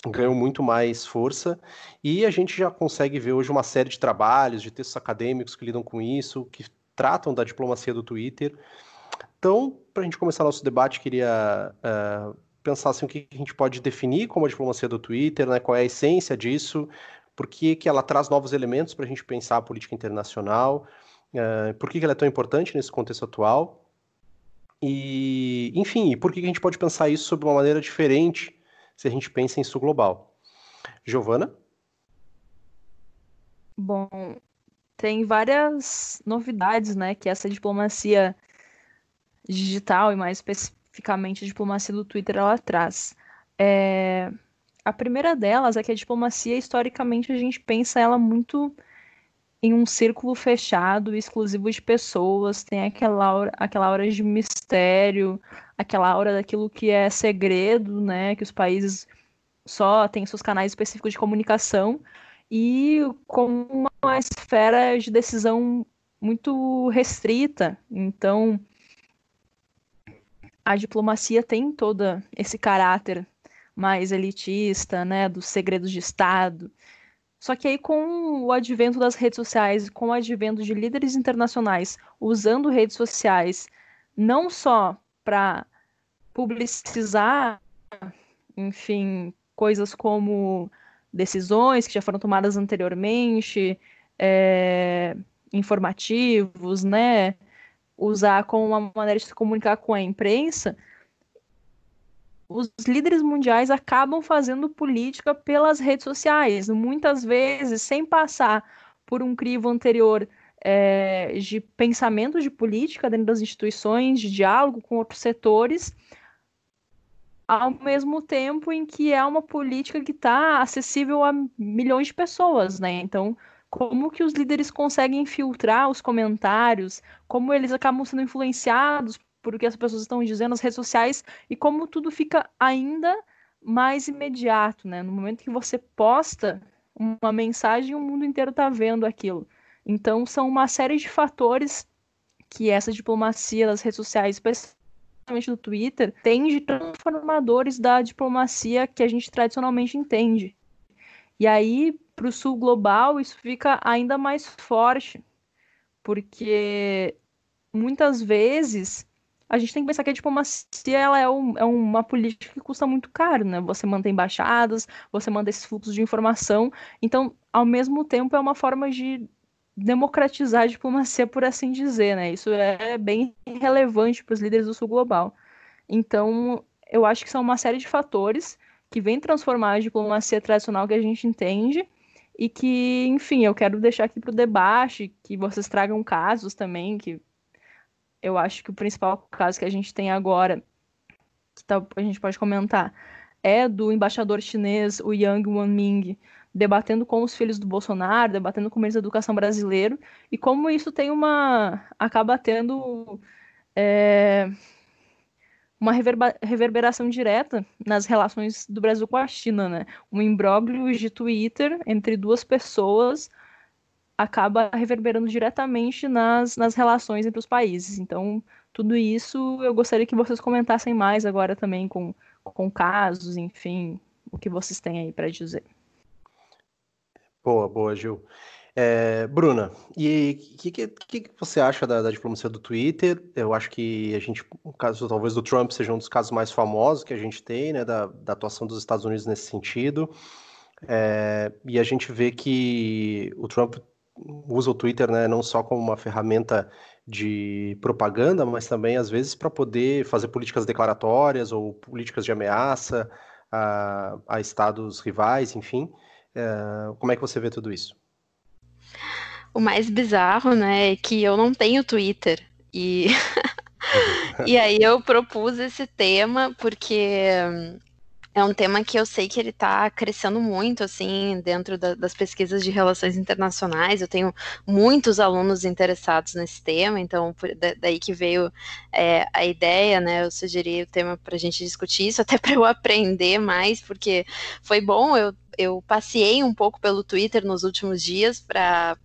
ganhou muito mais força e a gente já consegue ver hoje uma série de trabalhos, de textos acadêmicos que lidam com isso, que tratam da diplomacia do Twitter. Então, para a gente começar nosso debate, queria uh, pensar assim, o que a gente pode definir como a diplomacia do Twitter, né, qual é a essência disso, por que, que ela traz novos elementos para a gente pensar a política internacional, uh, por que, que ela é tão importante nesse contexto atual, e, enfim, e por que, que a gente pode pensar isso sob uma maneira diferente se a gente pensa em sul global. Giovana? Bom, tem várias novidades, né, que essa diplomacia digital e mais especificamente especificamente a diplomacia do Twitter ela traz. É... A primeira delas é que a diplomacia, historicamente, a gente pensa ela muito em um círculo fechado, exclusivo de pessoas, tem aquela aura, aquela aura de mistério, aquela aura daquilo que é segredo, né? Que os países só têm seus canais específicos de comunicação e com uma esfera de decisão muito restrita. Então, a diplomacia tem todo esse caráter mais elitista, né, dos segredos de Estado. Só que aí, com o advento das redes sociais, com o advento de líderes internacionais usando redes sociais não só para publicizar, enfim, coisas como decisões que já foram tomadas anteriormente, é, informativos, né? Usar como uma maneira de se comunicar com a imprensa, os líderes mundiais acabam fazendo política pelas redes sociais, muitas vezes sem passar por um crivo anterior é, de pensamento de política dentro das instituições, de diálogo com outros setores, ao mesmo tempo em que é uma política que está acessível a milhões de pessoas, né? Então, como que os líderes conseguem filtrar os comentários, como eles acabam sendo influenciados por o que as pessoas estão dizendo nas redes sociais e como tudo fica ainda mais imediato, né? No momento que você posta uma mensagem, o mundo inteiro está vendo aquilo. Então, são uma série de fatores que essa diplomacia das redes sociais, especialmente do Twitter, tem de transformadores da diplomacia que a gente tradicionalmente entende. E aí, para o sul global, isso fica ainda mais forte, porque muitas vezes a gente tem que pensar que a diplomacia ela é, um, é, uma política que custa muito caro, né? Você mantém embaixadas, você manda esses fluxos de informação. Então, ao mesmo tempo, é uma forma de democratizar a diplomacia, por assim dizer, né? Isso é bem relevante para os líderes do sul global. Então, eu acho que são uma série de fatores que vêm transformar a diplomacia tradicional que a gente entende e que, enfim, eu quero deixar aqui para o debate, que vocês tragam casos também, que eu acho que o principal caso que a gente tem agora, que tá, a gente pode comentar, é do embaixador chinês, o Yang Wanming, debatendo com os filhos do Bolsonaro, debatendo com o ministro da Educação brasileiro, e como isso tem uma. acaba tendo é, uma reverberação direta nas relações do Brasil com a China, né? Um imbróglio de Twitter entre duas pessoas acaba reverberando diretamente nas, nas relações entre os países. Então, tudo isso eu gostaria que vocês comentassem mais agora também com, com casos, enfim, o que vocês têm aí para dizer. Boa, boa, Gil. É, Bruna, e o que, que, que, você acha da, da, diplomacia do Twitter? Eu acho que a gente, o caso talvez do Trump seja um dos casos mais famosos que a gente tem, né, da, da atuação dos Estados Unidos nesse sentido. É, e a gente vê que o Trump usa o Twitter né, não só como uma ferramenta de propaganda, mas também às vezes para poder fazer políticas declaratórias ou políticas de ameaça a, a estados rivais, enfim. É, como é que você vê tudo isso? O mais bizarro, né, é que eu não tenho Twitter e [LAUGHS] e aí eu propus esse tema porque é um tema que eu sei que ele está crescendo muito, assim, dentro da, das pesquisas de relações internacionais. Eu tenho muitos alunos interessados nesse tema, então por, daí que veio é, a ideia, né? Eu sugeri o tema para a gente discutir isso, [LAUGHS] até para eu aprender mais, porque foi bom eu eu passei um pouco pelo Twitter nos últimos dias para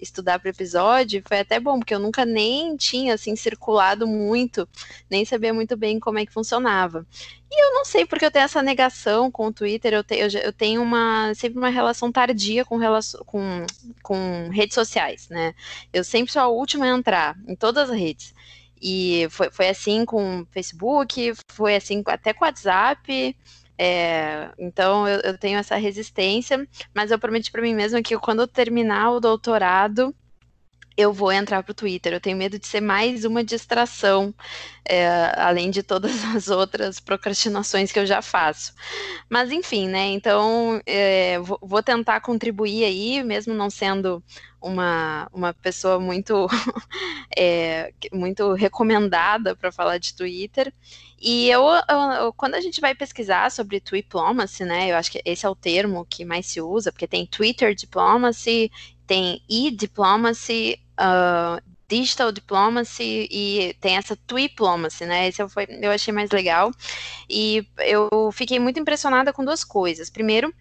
estudar para o episódio. Foi até bom, porque eu nunca nem tinha assim circulado muito, nem sabia muito bem como é que funcionava. E eu não sei porque eu tenho essa negação com o Twitter, eu, te, eu, eu tenho uma, sempre uma relação tardia com, com, com redes sociais, né? Eu sempre sou a última a entrar em todas as redes. E foi, foi assim com o Facebook, foi assim até com o WhatsApp. É, então eu, eu, tenho essa resistência, mas eu prometi para mim mesma que quando eu terminar o doutorado, eu vou entrar para o Twitter. Eu tenho medo de ser mais uma distração, é, além de todas [LAUGHS] as outras procrastinações que eu já faço. Mas enfim, né? Então é, vou tentar contribuir aí, mesmo não sendo uma, uma pessoa muito, [LAUGHS] é, muito recomendada para falar de Twitter. E eu, eu, quando a gente vai pesquisar sobre Twitplomacy, né, eu acho que esse é o termo que mais se usa, porque tem Twitter Diplomacy, tem e-diplomacy, uh, digital diplomacy e tem essa diplomacy, né? Esse eu, foi, eu achei mais legal. E eu fiquei muito impressionada com duas coisas. Primeiro,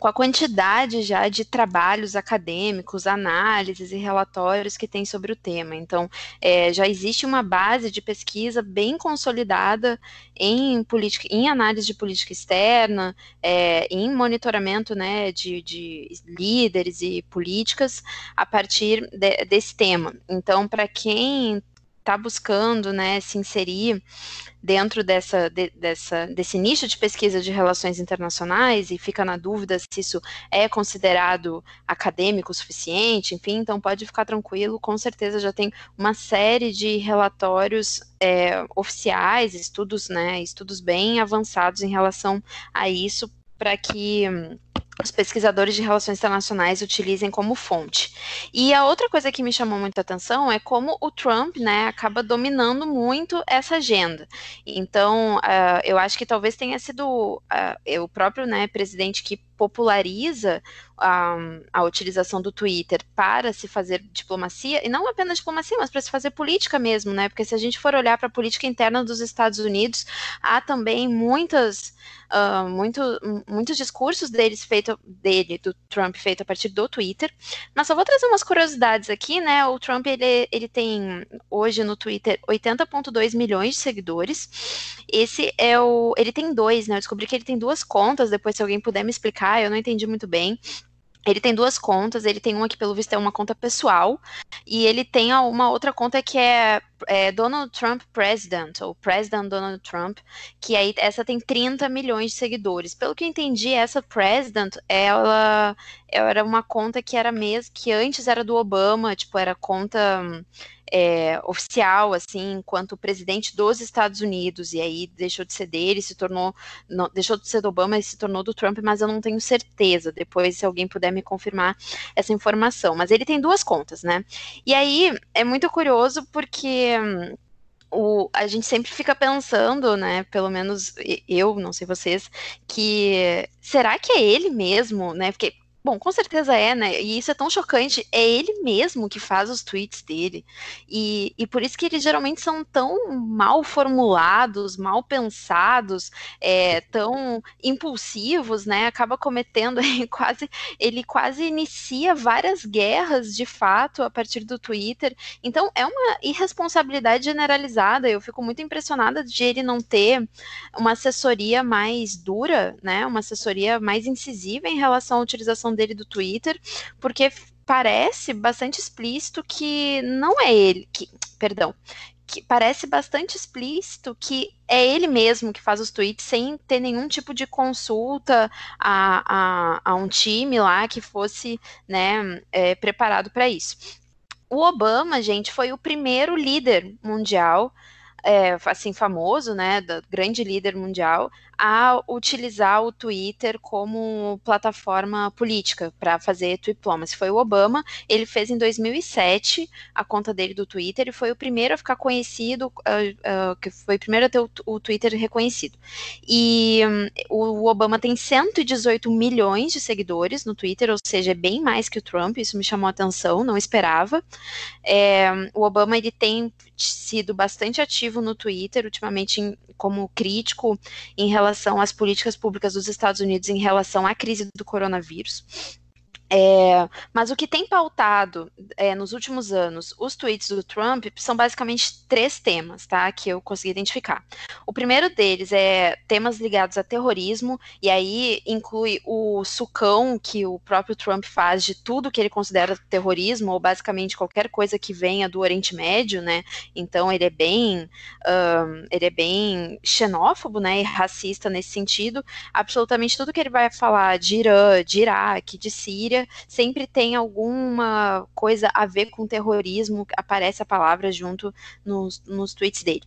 com a quantidade já de trabalhos acadêmicos, análises e relatórios que tem sobre o tema. Então, é, já existe uma base de pesquisa bem consolidada em, política, em análise de política externa, é, em monitoramento né, de, de, líderes e políticas a partir de, desse tema. Então, para quem está buscando né, se inserir dentro dessa, de, dessa, desse nicho de pesquisa de relações internacionais e fica na dúvida se isso é considerado acadêmico o suficiente, enfim, então pode ficar tranquilo, com certeza já tem uma série de relatórios é, oficiais, estudos, né, estudos bem avançados em relação a isso para que os pesquisadores de relações internacionais utilizem como fonte. E a outra coisa que me chamou muita atenção é como o Trump, né, acaba dominando muito essa agenda. Então, uh, eu acho que talvez tenha sido uh, o próprio, né, presidente que populariza a, a, utilização do Twitter para se fazer diplomacia, e não apenas diplomacia, mas para se fazer política mesmo, né? Porque se a gente for olhar para a política interna dos Estados Unidos, há também muitas uh, muito, muitos discursos deles feito, dele, do Trump, feito a partir do Twitter. Mas só vou trazer umas curiosidades aqui, né? O Trump, ele, ele tem hoje no Twitter 80,2 milhões de seguidores. Esse é o. Ele tem dois, né? Eu descobri que ele tem duas contas, depois, se alguém puder me explicar, eu não entendi muito bem. Ele tem duas contas, ele tem uma que pelo visto é uma conta pessoal, e ele tem uma outra conta que é, é, Donald Trump President, ou President Donald Trump, que aí essa tem 30 milhões de seguidores. Pelo que eu entendi, essa President, ela, ela era uma conta que era mesmo, que antes era do Obama, tipo, era conta é, oficial, assim, enquanto presidente dos Estados Unidos, e aí deixou de ser dele, se tornou, não, deixou de ser do Obama e se tornou do Trump, mas eu não tenho certeza. Depois, se alguém puder me confirmar essa informação. Mas ele tem duas contas, né? E aí é muito curioso porque. O, a gente sempre fica pensando, né, pelo menos eu, não sei vocês, que será que é ele mesmo, né, porque Bom, com certeza é, né? E isso é tão chocante. É ele mesmo que faz os tweets dele. E, e por isso que eles geralmente são tão mal formulados, mal pensados, é, tão impulsivos, né? Acaba cometendo [LAUGHS] quase. Ele quase inicia várias guerras de fato a partir do Twitter. Então é uma irresponsabilidade generalizada. Eu fico muito impressionada de ele não ter uma assessoria mais dura, né? Uma assessoria mais incisiva em relação à utilização dele do Twitter, porque parece bastante explícito que não é ele, que, perdão, que parece bastante explícito que é ele mesmo que faz os tweets sem ter nenhum tipo de consulta a, a, a um time lá que fosse né, é, preparado para isso. O Obama, gente, foi o primeiro líder mundial é, assim famoso, né, grande líder mundial, a utilizar o Twitter como plataforma política para fazer diplomacy. Foi o Obama, ele fez em 2007 a conta dele do Twitter e foi o primeiro a ficar conhecido, uh, uh, que foi o primeiro a ter o, o Twitter reconhecido. E um, o Obama tem 118 milhões de seguidores no Twitter, ou seja, é bem mais que o Trump, isso me chamou a atenção, não esperava. É, o Obama ele tem sido bastante ativo no Twitter, ultimamente em, como crítico em relação às políticas públicas dos Estados Unidos em relação à crise do coronavírus. É, mas o que tem pautado é, nos últimos anos os tweets do Trump são basicamente três temas, tá? Que eu consegui identificar. O primeiro deles é temas ligados a terrorismo, e aí inclui o sucão que o próprio Trump faz de tudo que ele considera terrorismo, ou basicamente qualquer coisa que venha do Oriente Médio, né? Então ele é bem um, ele é bem xenófobo, né? E racista nesse sentido. Absolutamente tudo que ele vai falar de Irã, de Iraque, de Síria sempre tem alguma coisa a ver com terrorismo, aparece a palavra junto nos, nos tweets dele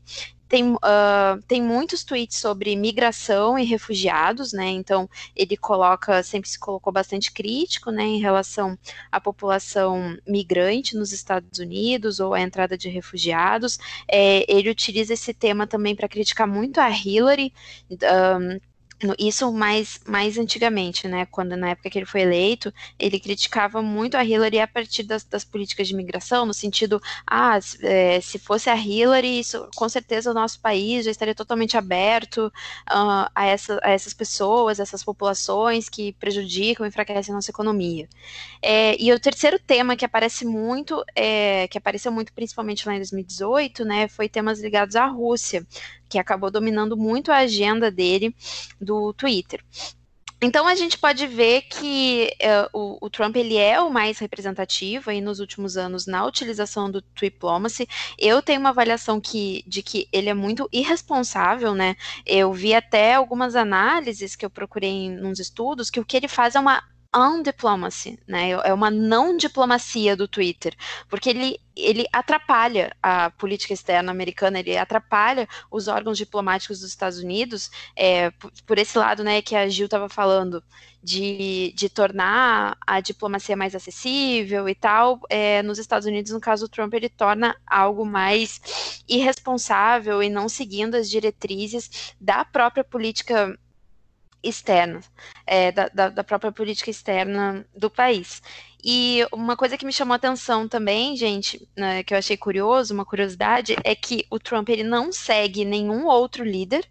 tem, uh, tem muitos tweets sobre migração e refugiados, né? Então ele coloca, sempre se colocou bastante crítico, né, em relação à população migrante nos Estados Unidos ou à entrada de refugiados. É, ele utiliza esse tema também para criticar muito a Hillary. Um, isso mais, mais antigamente, né? Quando na época que ele foi eleito, ele criticava muito a Hillary a partir das, das políticas de imigração, no sentido, ah, é, se fosse a Hillary, isso, com certeza o nosso país já estaria totalmente aberto uh, a, essa, a essas pessoas, essas populações que prejudicam e enfraquecem a nossa economia. É, e o terceiro tema que aparece muito, é, que apareceu muito principalmente lá em 2018, né, foi temas ligados à Rússia que acabou dominando muito a agenda dele do Twitter. Então a gente pode ver que uh, o, o, Trump ele é o mais representativo aí nos últimos anos na utilização do Diplomacy. Eu tenho uma avaliação que, de que ele é muito irresponsável, né? Eu vi até algumas análises que eu procurei em uns estudos que o que ele faz é uma undiplomacy, né? É uma não diplomacia do Twitter, porque ele, ele atrapalha a política externa americana, ele atrapalha os órgãos diplomáticos dos Estados Unidos, é, por, por, esse lado, né, que a Gil estava falando, de, de tornar a diplomacia mais acessível e tal. É, nos Estados Unidos, no caso do Trump, ele torna algo mais irresponsável e não seguindo as diretrizes da própria política externa, é, da, da, da, própria política externa do país. E uma coisa que me chamou a atenção também, gente, né, que eu achei curioso, uma curiosidade, é que o Trump ele não segue nenhum outro líder.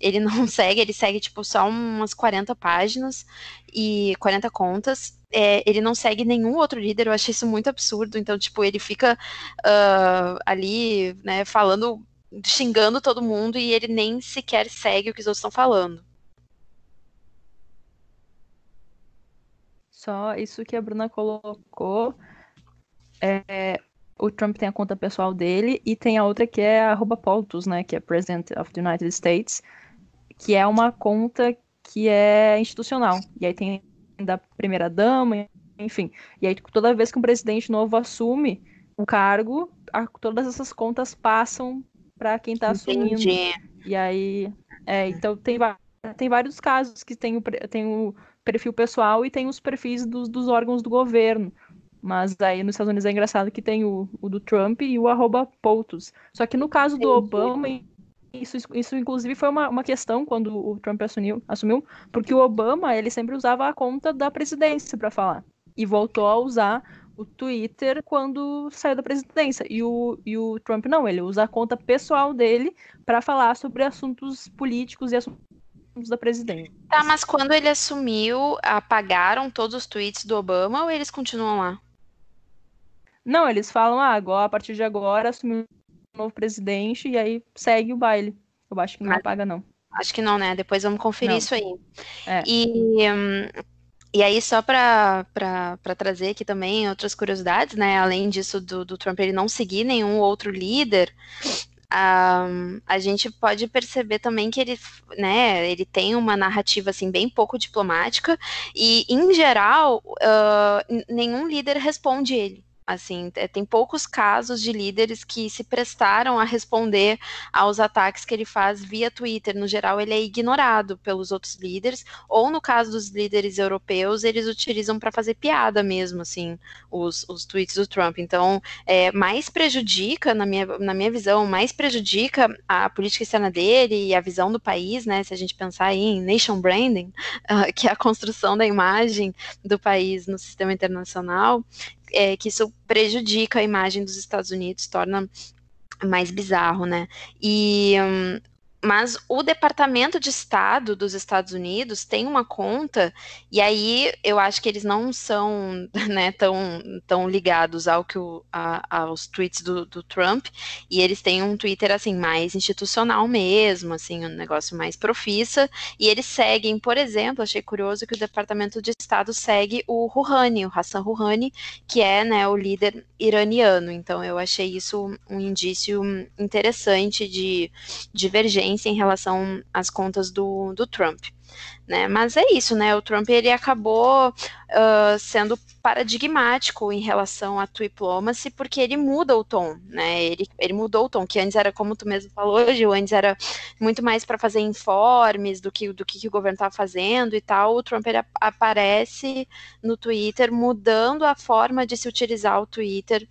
Ele [LAUGHS] não segue, ele segue tipo só umas 40 páginas e 40 contas. É, ele não segue nenhum outro líder, eu achei isso muito absurdo. Então, tipo, ele fica uh, ali, né, falando, xingando todo mundo e ele nem sequer segue o que os outros estão falando. Só isso que a Bruna colocou. É, o Trump tem a conta pessoal dele e tem a outra que é a Poltus, né? Que é President of the United States, que é uma conta que é institucional. E aí tem da primeira dama, enfim. E aí toda vez que um presidente novo assume o cargo, a, todas essas contas passam para quem está assumindo. E aí, é, então tem, tem vários casos que tem o, tem o perfil pessoal e tem os perfis dos, dos órgãos do governo. Mas aí nos Estados Unidos é engraçado que tem o, o do Trump e o arroba POTUS. Só que no caso do Obama, isso, isso inclusive foi uma, uma questão quando o Trump assumiu, assumiu, porque o Obama ele sempre usava a conta da presidência para falar. E voltou a usar o Twitter quando saiu da presidência. E o, e o Trump não, ele usa a conta pessoal dele para falar sobre assuntos políticos e assuntos da presidência. Tá, mas quando ele assumiu, apagaram todos os tweets do Obama ou eles continuam lá? Não, eles falam, ah, agora, a partir de agora assumiu um novo presidente e aí segue o baile. Eu acho que não apaga, não. Acho que não, né? Depois vamos conferir não. isso aí. É. E, um, e aí, só para trazer aqui também outras curiosidades, né? Além disso do, do Trump ele não seguir nenhum outro líder, um, a gente pode perceber também que ele, né, ele tem uma narrativa assim bem pouco diplomática e, em geral, uh, nenhum líder responde ele. Assim, é, tem poucos casos de líderes que se prestaram a responder aos ataques que ele faz via Twitter. No geral, ele é ignorado pelos outros líderes, ou no caso dos líderes europeus, eles utilizam para fazer piada mesmo, assim, os, os tweets do Trump. Então, é, mais prejudica, na minha, na minha visão, mais prejudica a política externa dele e a visão do país, né? Se a gente pensar em nation branding, uh, [LAUGHS] que é a construção da imagem do país no sistema internacional, é, que isso prejudica a imagem dos Estados Unidos, torna mais bizarro, né? E hum, mas o Departamento de Estado dos Estados Unidos tem uma conta, e aí eu acho que eles não são [LAUGHS] né, tão, tão ligados ao que o, a, aos tweets do, do, Trump, e eles têm um Twitter assim mais institucional mesmo, assim, um negócio mais profissa, e eles seguem, por exemplo, achei curioso que o Departamento de Estado segue o Rouhani, o Hassan Rouhani, que é né, o líder iraniano, então eu achei isso um indício interessante de divergência em relação às contas do, do Trump. Né? Mas é isso, né? O Trump ele acabou uh, sendo paradigmático em relação à diplomacy, porque ele muda o tom, né? Ele, ele mudou o tom, que antes era como tu mesmo falou, Gil, antes era muito mais para fazer informes do que do que, que o governo estava fazendo e tal. O Trump ele aparece no Twitter mudando a forma de se utilizar o Twitter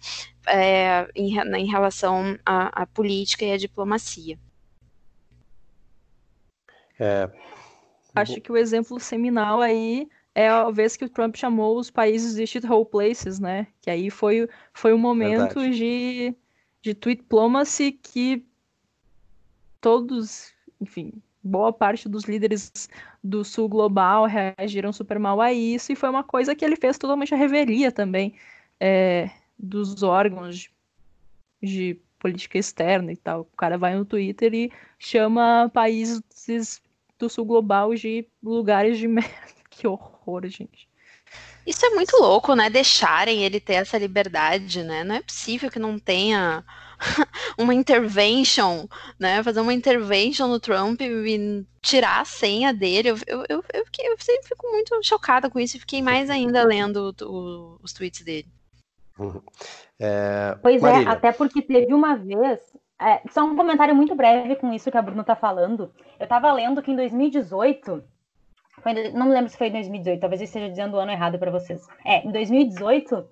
é, em, em relação à política e à diplomacia. É, Acho que o exemplo seminal aí é a vez que o Trump chamou os países de shithole places, né? Que aí foi, foi um momento de, de tweet diplomacy que todos, enfim, boa parte dos líderes do sul global reagiram super mal a isso, e foi uma coisa que ele fez totalmente a revelia também é, dos órgãos de, de política externa e tal. O cara vai no Twitter e chama países do sul global de lugares de [LAUGHS] merda. Que horror, gente. Isso é muito louco, né? Deixarem ele ter essa liberdade, né? Não é possível que não tenha [LAUGHS] uma intervention, né? Fazer uma intervention no Trump e tirar a senha dele. Eu, eu, eu, eu, fiquei, eu sempre fico muito chocada com isso e fiquei mais ainda lendo o, os tweets dele. [LAUGHS] É, pois é, Marília. é, até porque teve uma vez. É, só um comentário muito breve com isso que a Bruna tá falando. Eu tava lendo que em 2018 foi, não me lembro se foi em 2018, talvez eu esteja dizendo o ano errado para vocês. É, em 2018,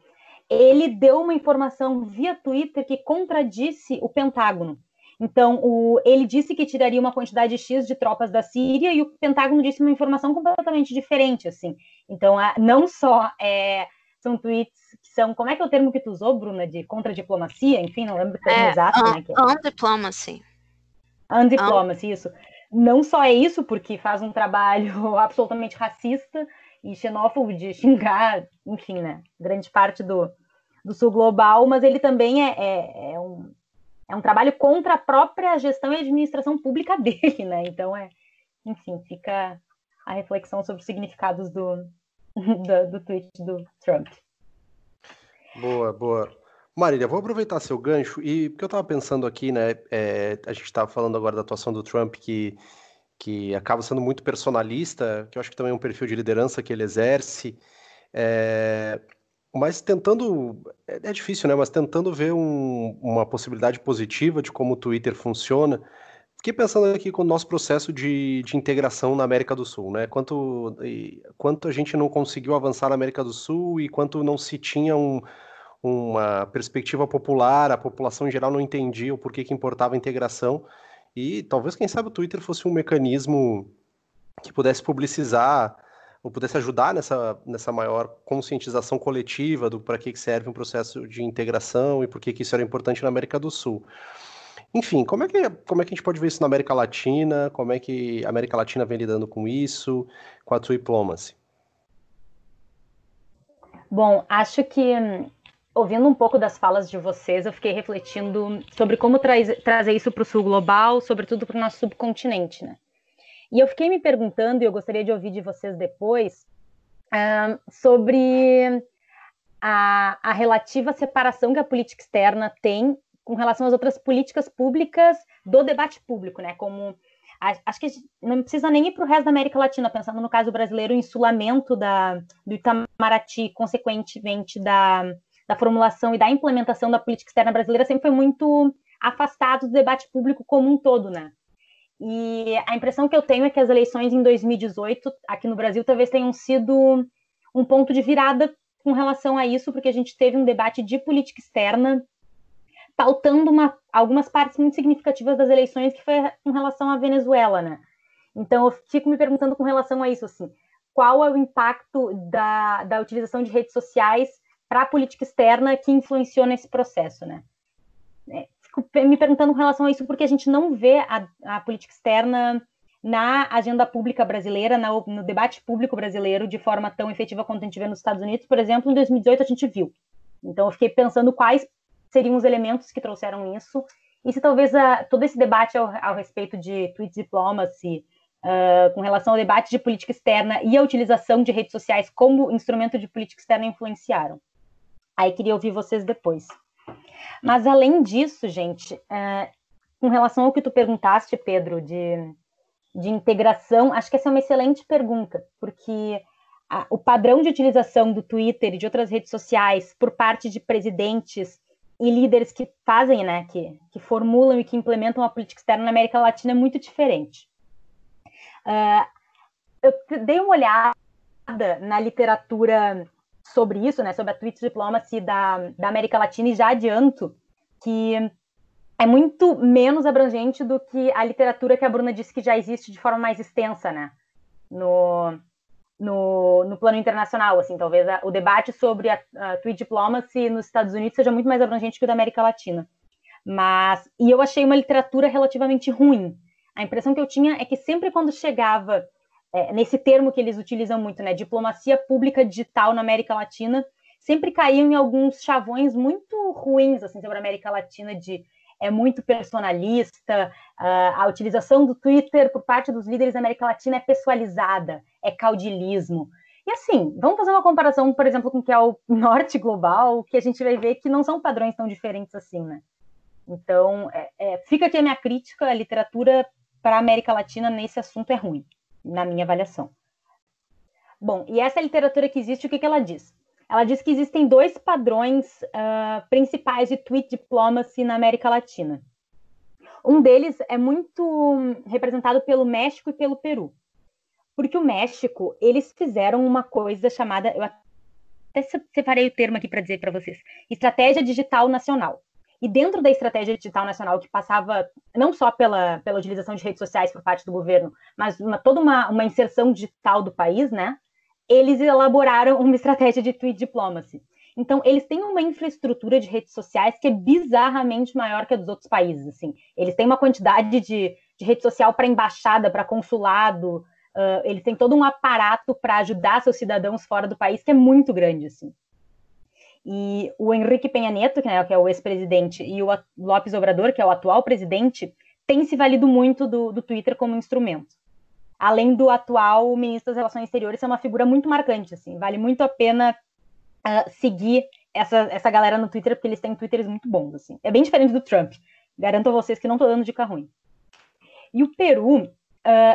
ele deu uma informação via Twitter que contradisse o Pentágono. Então, o, ele disse que tiraria uma quantidade X de tropas da Síria e o Pentágono disse uma informação completamente diferente, assim. Então, a, não só é, são tweets são... Como é que é o termo que tu usou, Bruna? De contra-diplomacia? Enfim, não lembro o termo é, exato. Un, né, que é. Undiplomacy. Undiplomacy, isso não só é isso, porque faz um trabalho [LAUGHS] absolutamente racista e xenófobo de xingar, enfim, né, grande parte do, do sul global, mas ele também é, é, é, um, é um trabalho contra a própria gestão e administração pública [LAUGHS] dele, né? Então é, enfim, fica a reflexão sobre os significados do, [LAUGHS] do, do tweet do Trump. Boa, boa. Marília, vou aproveitar seu gancho e porque eu estava pensando aqui, né? É, a gente estava falando agora da atuação do Trump que, que acaba sendo muito personalista, que eu acho que também é um perfil de liderança que ele exerce. É, mas tentando. É, é, difícil, né? Mas tentando ver um, uma possibilidade positiva de como o Twitter funciona. Fiquei pensando aqui com o nosso processo de, de integração na América do Sul, né? Quanto, quanto a gente não conseguiu avançar na América do Sul e quanto não se tinha um uma perspectiva popular, a população em geral não entendia o porquê que importava a integração, e talvez, quem sabe, o Twitter fosse um mecanismo que pudesse publicizar ou pudesse ajudar nessa, nessa maior conscientização coletiva do para que serve um processo de integração e por que isso era importante na América do Sul. Enfim, como é, que, como é que a gente pode ver isso na América Latina? Como é que a América Latina vem lidando com isso, com a True Diplomacy? Bom, acho que ouvindo um pouco das falas de vocês, eu fiquei refletindo sobre como trazer isso para o sul global, sobretudo para o nosso subcontinente, né? E eu fiquei me perguntando, e eu gostaria de ouvir de vocês depois, uh, sobre a, a, relativa separação que a política externa tem com relação às outras políticas públicas do debate público, né? Como acho que não precisa nem ir para o resto da América Latina, pensando no caso brasileiro, o insulamento da, do Itamaraty, consequentemente da, da formulação e da implementação da política externa brasileira sempre foi muito afastado do debate público como um todo, né? E a impressão que eu tenho é que as eleições em 2018 aqui no Brasil talvez tenham sido um ponto de virada com relação a isso, porque a gente teve um debate de política externa pautando uma, algumas partes muito significativas das eleições que foi com relação à Venezuela, né? Então eu fico me perguntando com relação a isso, assim, qual é o impacto da, da utilização de redes sociais para a política externa que influenciou nesse processo, né? É, fico me perguntando com relação a isso porque a gente não vê a, a política externa na agenda pública brasileira, na, no debate público brasileiro de forma tão efetiva quanto a gente vê nos Estados Unidos, por exemplo, em 2018 a gente viu. Então eu fiquei pensando quais seriam os elementos que trouxeram isso e se talvez a, todo esse debate ao, ao respeito de tweet diplomacy, uh, com relação ao debate de política externa e a utilização de redes sociais como instrumento de política externa influenciaram. Aí queria ouvir vocês depois. Mas além disso, gente, é, com relação ao que tu perguntaste, Pedro, de, de integração, acho que essa é uma excelente pergunta, porque a, o padrão de utilização do Twitter e de outras redes sociais por parte de presidentes e líderes que fazem, né, que, que formulam e que implementam a política externa na América Latina é muito diferente. Uh, eu dei uma olhada na literatura sobre isso, né, sobre a Twitch Diplomacy da, da América Latina, e já adianto que é muito menos abrangente do que a literatura que a Bruna disse que já existe de forma mais extensa, né? no, no, no plano internacional, assim, talvez a, o debate sobre a, a tweet diplomacy nos Estados Unidos seja muito mais abrangente que o da América Latina. Mas, e eu achei uma literatura relativamente ruim. A impressão que eu tinha é que sempre quando chegava é, nesse termo que eles utilizam muito, né, diplomacia pública digital na América Latina, sempre caíam em alguns chavões muito ruins assim sobre a América Latina de é muito personalista, a utilização do Twitter por parte dos líderes da América Latina é pessoalizada, é caudilismo. E assim, vamos fazer uma comparação, por exemplo, com o que é o norte global, que a gente vai ver que não são padrões tão diferentes assim, né? Então, é, é, fica aqui a minha crítica, a literatura para a América Latina nesse assunto é ruim, na minha avaliação. Bom, e essa literatura que existe, o que, que ela diz? Ela diz que existem dois padrões uh, principais de tweet diplomacy na América Latina. Um deles é muito representado pelo México e pelo Peru. Porque o México, eles fizeram uma coisa chamada, eu até separei o termo aqui para dizer para vocês, estratégia digital nacional. E dentro da estratégia digital nacional, que passava não só pela, pela utilização de redes sociais por parte do governo, mas uma, toda uma, uma inserção digital do país, né? Eles elaboraram uma estratégia de tweet diplomacy. Então, eles têm uma infraestrutura de redes sociais que é bizarramente maior que a dos outros países. Assim. Eles têm uma quantidade de, de rede social para embaixada, para consulado, uh, eles têm todo um aparato para ajudar seus cidadãos fora do país que é muito grande. Assim. E o Henrique Penha Neto, que, né, que é o ex-presidente, e o Lopes Obrador, que é o atual presidente, têm se valido muito do, do Twitter como instrumento. Além do atual ministro das Relações Exteriores, é uma figura muito marcante, assim, vale muito a pena uh, seguir essa, essa galera no Twitter, porque eles têm Twitters muito bons, assim. É bem diferente do Trump. Garanto a vocês que não estou dando dica ruim. E o Peru, uh,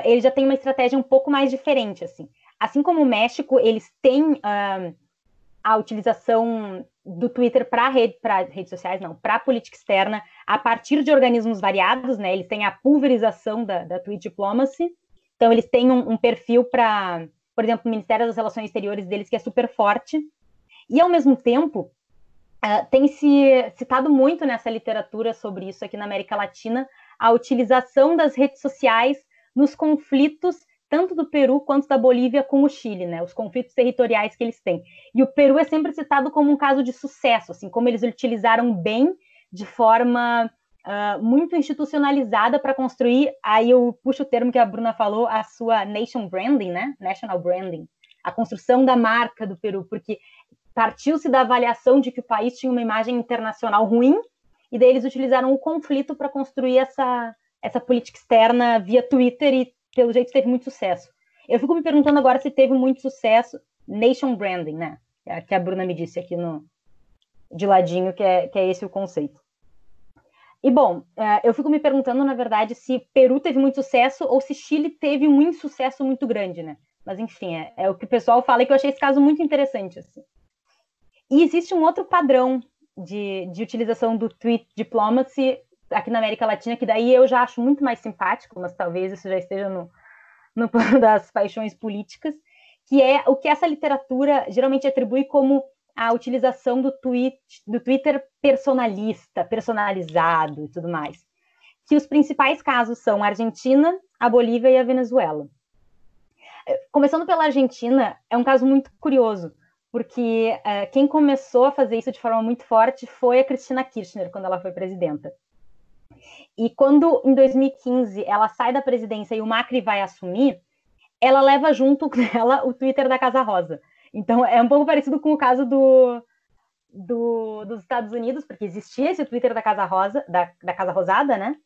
ele já tem uma estratégia um pouco mais diferente, assim. Assim como o México, eles têm uh, a utilização do Twitter para rede, redes sociais, não, para política externa, a partir de organismos variados, né? Eles têm a pulverização da, da diplomacy. Então, eles têm um, um perfil para, por exemplo, o Ministério das Relações Exteriores deles, que é super forte. E, ao mesmo tempo, uh, tem se citado muito nessa literatura sobre isso aqui na América Latina, a utilização das redes sociais nos conflitos tanto do Peru quanto da Bolívia com o Chile, né? Os conflitos territoriais que eles têm. E o Peru é sempre citado como um caso de sucesso, assim, como eles utilizaram bem, de forma uh, muito institucionalizada para construir. Aí eu puxo o termo que a Bruna falou, a sua nation branding, né? National branding, a construção da marca do Peru, porque partiu-se da avaliação de que o país tinha uma imagem internacional ruim, e daí eles utilizaram o conflito para construir essa, essa política externa via Twitter e pelo jeito teve muito sucesso. Eu fico me perguntando agora se teve muito sucesso nation branding, né? É que a Bruna me disse aqui no de ladinho que é, que é esse o conceito. E bom, é, eu fico me perguntando, na verdade, se Peru teve muito sucesso ou se Chile teve um insucesso muito grande, né? Mas enfim, é, é o que o pessoal fala e que eu achei esse caso muito interessante. Assim. E existe um outro padrão de, de utilização do tweet diplomacy aqui na América Latina, que daí eu já acho muito mais simpático, mas talvez isso já esteja no, no [LAUGHS] plano das paixões políticas, que é o que essa literatura geralmente atribui como a utilização do, tweet, do Twitter personalista, personalizado e tudo mais. Que os principais casos são a Argentina, a Bolívia e a Venezuela. Começando pela Argentina, é um caso muito curioso, porque uh, quem começou a fazer isso de forma muito forte foi a Cristina Kirchner, quando ela foi presidenta. E quando, em 2015, ela sai da presidência e o Macri vai assumir, ela leva junto com ela o Twitter da Casa Rosa. Então, é um pouco parecido com o caso do, do, dos Estados Unidos, porque existia esse Twitter da Casa Rosa, da, da Casa Rosada, né?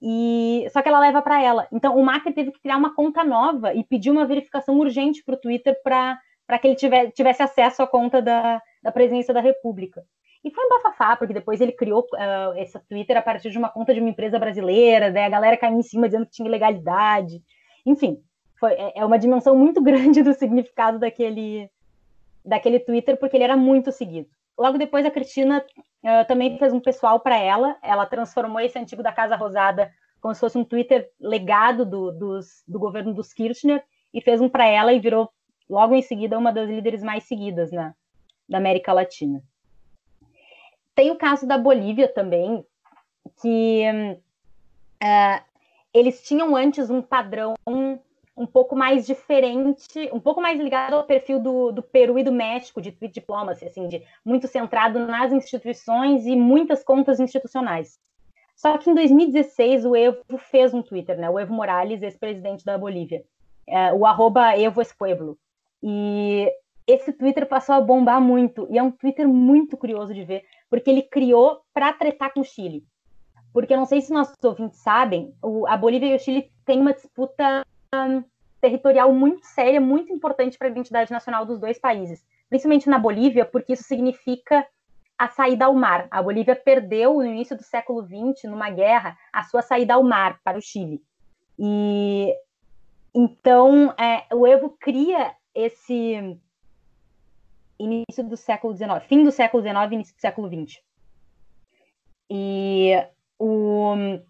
E só que ela leva para ela. Então, o Macri teve que criar uma conta nova e pedir uma verificação urgente para o Twitter para que ele tivesse, tivesse acesso à conta da, da presidência da República. E foi um bafafá, porque depois ele criou uh, esse Twitter a partir de uma conta de uma empresa brasileira, daí a galera caiu em cima dizendo que tinha ilegalidade. Enfim, foi, é, é uma dimensão muito [LAUGHS] grande do significado daquele, daquele Twitter, porque ele era muito seguido. Logo depois, a Cristina uh, também fez um pessoal para ela, ela transformou esse antigo da Casa Rosada como se fosse um Twitter legado do, dos, do governo dos Kirchner, e fez um para ela e virou, logo em seguida, uma das líderes mais seguidas na, da América Latina. Tem o caso da Bolívia também, que uh, eles tinham antes um padrão um pouco mais diferente, um pouco mais ligado ao perfil do, do Peru e do México, de tweet diplomacy, assim, de muito centrado nas instituições e muitas contas institucionais. Só que em 2016 o Evo fez um Twitter, né? O Evo Morales, ex-presidente da Bolívia, é, o arroba Evo Espueblo. E esse Twitter passou a bombar muito, e é um Twitter muito curioso de ver, porque ele criou para tretar com o Chile. Porque eu não sei se nossos ouvintes sabem, o, a Bolívia e o Chile têm uma disputa um, territorial muito séria, muito importante para a identidade nacional dos dois países. Principalmente na Bolívia, porque isso significa a saída ao mar. A Bolívia perdeu no início do século XX, numa guerra, a sua saída ao mar para o Chile. E então é, o Evo cria esse início do século XIX, fim do século XIX, início do século XX. E o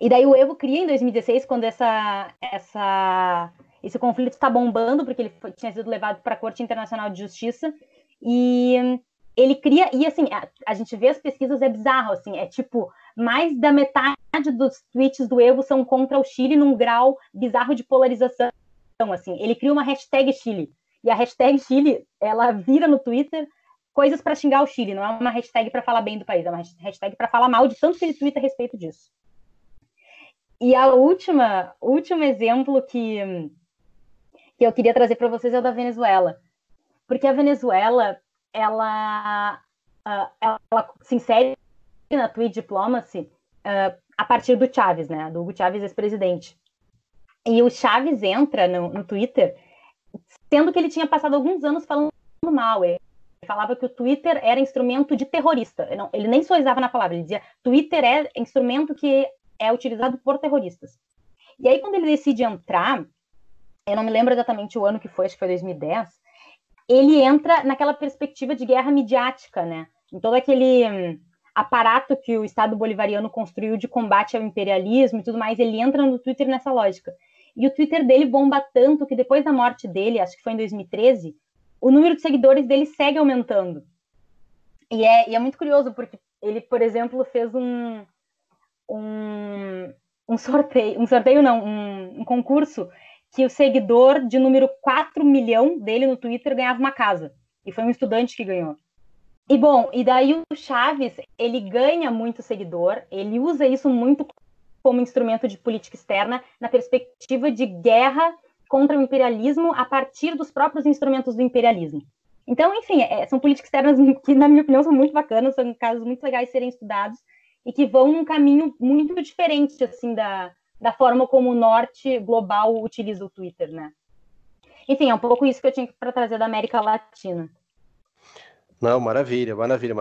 e daí o Evo cria em 2016, quando essa, essa, esse conflito está bombando, porque ele foi, tinha sido levado para a Corte Internacional de Justiça, e ele cria, e assim, a, a, gente vê as pesquisas, é bizarro, assim, é tipo, mais da metade dos tweets do Evo são contra o Chile num grau bizarro de polarização, assim, ele cria uma hashtag Chile, e a hashtag Chile, ela vira no Twitter coisas para xingar o Chile, não é uma hashtag para falar bem do país, é uma hashtag para falar mal de tanto que ele twitta a respeito disso. E a última, último exemplo que, que eu queria trazer para vocês é o da Venezuela. Porque a Venezuela ela, uh, ela se insere na tweet diplomacy uh, a partir do Chaves, né? Do Hugo Chaves, ex-presidente. E o Chaves entra no, no, Twitter, sendo que ele tinha passado alguns anos falando mal. Ele falava que o Twitter era instrumento de terrorista. Ele, não, ele nem só usava na palavra, ele dizia Twitter é instrumento que é utilizado por terroristas. E aí, quando ele decide entrar, eu não me lembro exatamente o ano que foi, acho que foi 2010, ele entra naquela perspectiva de guerra midiática, né? Em todo aquele hum, aparato que o Estado bolivariano construiu de combate ao imperialismo e tudo mais, ele entra no Twitter nessa lógica. E o Twitter dele bomba tanto que depois da morte dele, acho que foi em 2013, o número de seguidores dele segue aumentando. E é, e é muito curioso, porque ele, por exemplo, fez um, um, um sorteio, um sorteio não, um, um concurso que o seguidor de número 4 milhão dele no Twitter ganhava uma casa. E foi um estudante que ganhou. E bom, e daí o Chaves, ele ganha muito seguidor, ele usa isso muito como instrumento de política externa na perspectiva de guerra contra o imperialismo a partir dos próprios instrumentos do imperialismo. Então, enfim, é, são políticas externas [LAUGHS] que, na minha opinião, são muito bacanas, são casos muito legais de serem estudados e que vão num caminho muito diferente, assim, da, da forma como o norte global utiliza o Twitter, né? Enfim, é um pouco isso que eu tinha para trazer da América Latina. Não, maravilha, maravilha.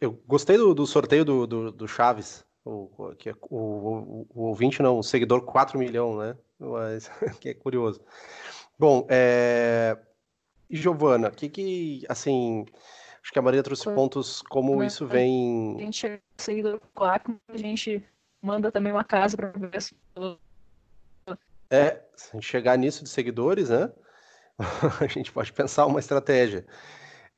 Eu gostei do, do sorteio do, do, do, Chaves, o, é, o, o, o, ouvinte não, o seguidor 4 milhões, né? Mas [LAUGHS] que é curioso. Bom, é... Giovana, o que que, assim, acho que a Maria trouxe pontos como isso vem... A gente seguidor 4, a gente manda também uma casa para ver se. É, se a gente chegar nisso de seguidores, né? [LAUGHS] a gente pode pensar uma estratégia.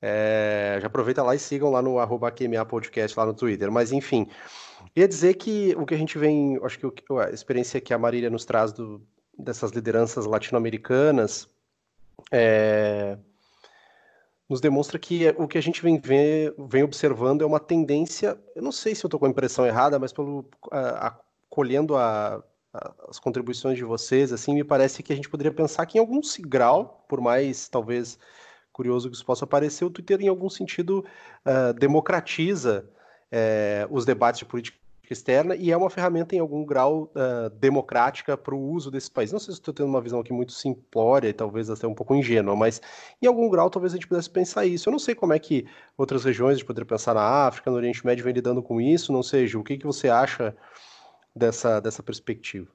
É, já aproveita lá e sigam lá no arroba QMA Podcast lá no Twitter. Mas enfim, ia dizer que o que a gente vem, acho que a experiência que a Marília nos traz do, dessas lideranças latino-americanas é, nos demonstra que o que a gente vem, ver, vem observando é uma tendência, eu não sei se eu estou com a impressão errada, mas pelo acolhendo a, a, as contribuições de vocês, assim, me parece que a gente poderia pensar que em algum grau, por mais talvez curioso que isso possa parecer, o Twitter em algum sentido uh, democratiza uh, os debates de política externa e é uma ferramenta em algum grau uh, democrática para o uso desse país. Não sei se estou tendo uma visão aqui muito simplória e talvez até um pouco ingênua, mas em algum grau talvez a gente pudesse pensar isso. Eu não sei como é que outras regiões, gente poderia pensar na África, no Oriente Médio, vem lidando com isso, não Gil, o que, que você acha dessa, dessa perspectiva?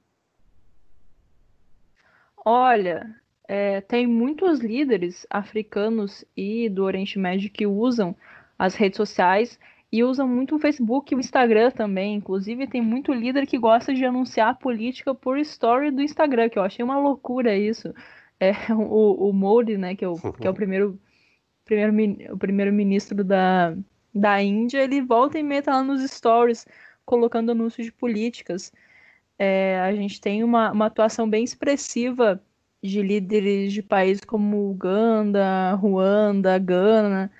Olha, é, tem muitos líderes africanos e do Oriente Médio que usam as redes sociais e usam muito o Facebook e o Instagram também. Inclusive, tem muito líder que gosta de anunciar política por story do Instagram, que eu achei uma loucura isso. É, [LAUGHS] o, o Modi, né, que é o, que é o [LAUGHS] primeiro, primeiro, o primeiro ministro da, da Índia, ele volta e meia tá lá nos stories colocando anúncios de políticas. é, a gente tem uma, uma atuação bem expressiva de líderes de países como Uganda, Ruanda, Gana,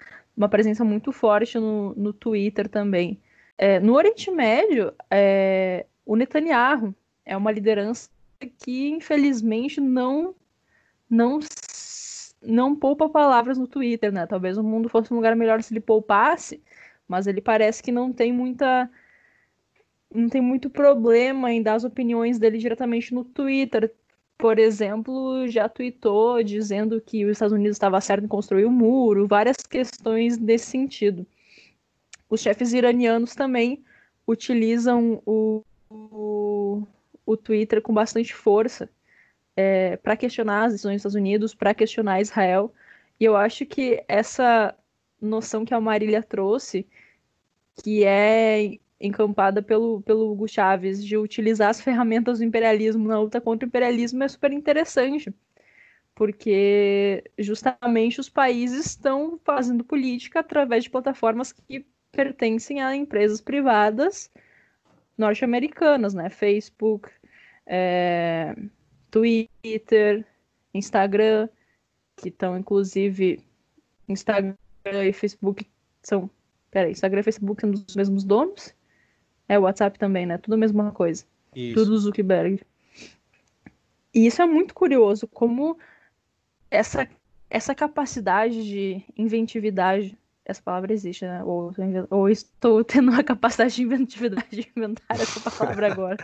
uma presença muito forte no, no Twitter também. É, no Oriente Médio, é, o Netanyahu é uma liderança que, infelizmente, não, não, não poupa palavras no Twitter, né? Talvez o mundo fosse um lugar melhor se ele poupasse, mas ele parece que não tem muita não tem muito problema em dar as opiniões dele diretamente no Twitter. Por exemplo, já tweetou dizendo que os Estados Unidos estava certo em construir o um muro, várias questões nesse sentido. Os chefes iranianos também utilizam o, o, o Twitter com bastante força é, para questionar as decisões dos Estados Unidos, para questionar Israel. E eu acho que essa noção que a Marília trouxe, que é encampada pelo, pelo Hugo Chaves, de utilizar as ferramentas do imperialismo na luta contra o imperialismo, é super interessante. Porque justamente os países estão fazendo política através de plataformas que pertencem a empresas privadas norte-americanas, né? Facebook, é, Twitter, Instagram, que estão inclusive Instagram e Facebook são. Peraí, Instagram e Facebook são dos mesmos donos? É, o WhatsApp também, né? Tudo a mesma coisa. Isso. Tudo Zuckerberg. E isso é muito curioso, como essa, essa capacidade de inventividade, essa palavra existe, né? Ou, ou estou tendo uma capacidade de inventividade de inventar essa palavra agora.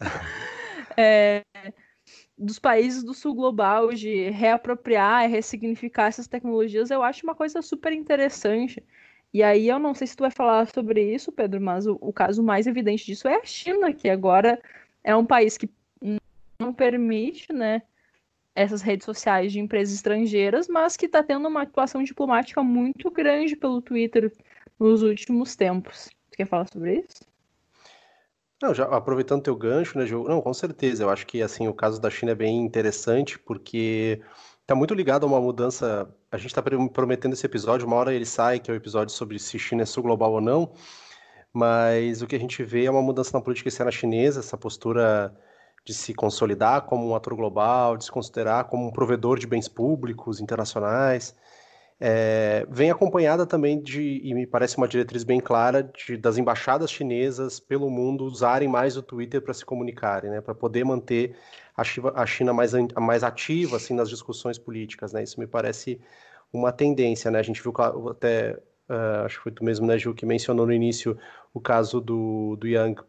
[LAUGHS] é, dos países do sul global, de reapropriar e ressignificar essas tecnologias, eu acho uma coisa super interessante. E aí eu não sei se tu vai falar sobre isso, Pedro, mas o, o caso mais evidente disso é a China, que agora é um país que não permite, né, essas redes sociais de empresas estrangeiras, mas que está tendo uma atuação diplomática muito grande pelo Twitter nos últimos tempos. Tu quer falar sobre isso? Não, já aproveitando teu gancho, né, Ju? Não, com certeza. Eu acho que assim o caso da China é bem interessante porque Tá muito ligado a uma mudança. A gente está prometendo esse episódio, uma hora ele sai, que é o episódio sobre se China é sul global ou não. Mas o que a gente vê é uma mudança na política externa chinesa, essa postura de se consolidar como um ator global, de se considerar como um provedor de bens públicos internacionais. É, vem acompanhada também de, e me parece uma diretriz bem clara, de, das embaixadas chinesas pelo mundo usarem mais o Twitter para se comunicarem, né, para poder manter a China mais, mais ativa assim, nas discussões políticas. Né? Isso me parece uma tendência. Né? A gente viu até, uh, acho que foi tu mesmo, né, Gil, que mencionou no início o caso do, do Yang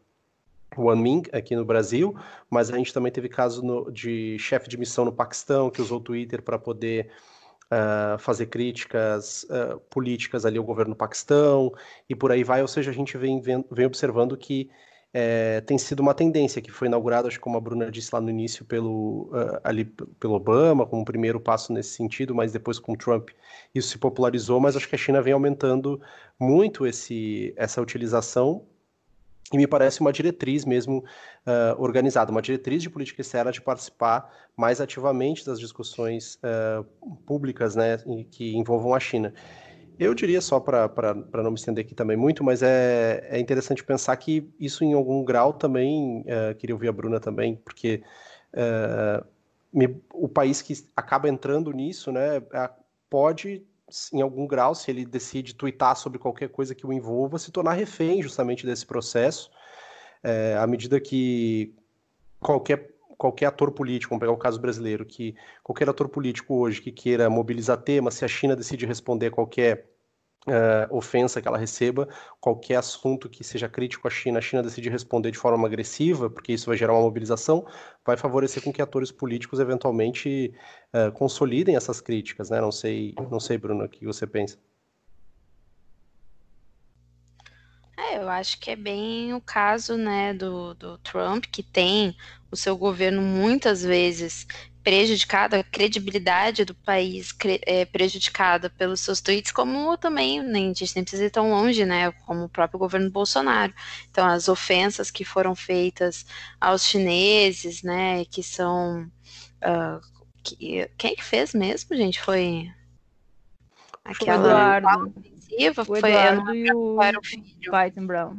Wanming aqui no Brasil, mas a gente também teve caso no, de chefe de missão no Paquistão que usou o Twitter para poder uh, fazer críticas uh, políticas ali ao governo do Paquistão e por aí vai. Ou seja, a gente vem, vem, vem observando que é, tem sido uma tendência que foi inaugurada, acho que como a Bruna disse lá no início, pelo, uh, ali, pelo Obama, como um primeiro passo nesse sentido, mas depois com Trump isso se popularizou, mas acho que a China vem aumentando muito esse, essa utilização e me parece uma diretriz mesmo uh, organizada, uma diretriz de política externa de participar mais ativamente das discussões uh, públicas né, que envolvam a China. Eu diria só para não me estender aqui também muito, mas é, é interessante pensar que isso em algum grau também, uh, queria ouvir a Bruna também, porque uh, me, o país que acaba entrando nisso, né, pode, em algum grau, se ele decide twittar sobre qualquer coisa que o envolva, se tornar refém justamente desse processo, é, à medida que qualquer qualquer ator político, vamos pegar o caso brasileiro, que qualquer ator político hoje que queira mobilizar temas, se a China decide responder a qualquer uh, ofensa que ela receba, qualquer assunto que seja crítico à China, a China decide responder de forma agressiva, porque isso vai gerar uma mobilização, vai favorecer com que atores políticos eventualmente uh, consolidem essas críticas, né? Não sei, não sei, Bruno, o que você pensa? É, eu acho que é bem o caso, né, do, do Trump, que tem o seu governo muitas vezes prejudicado, a credibilidade do país é, prejudicada pelos seus tweets, como também, nem, a gente nem precisa ir tão longe, né, como o próprio governo Bolsonaro. Então, as ofensas que foram feitas aos chineses, né, que são... Uh, que, quem é que fez mesmo, gente? Foi... Aquela... Foi Eduardo. Ofensiva, o foi, Eduardo e o Biden Brown.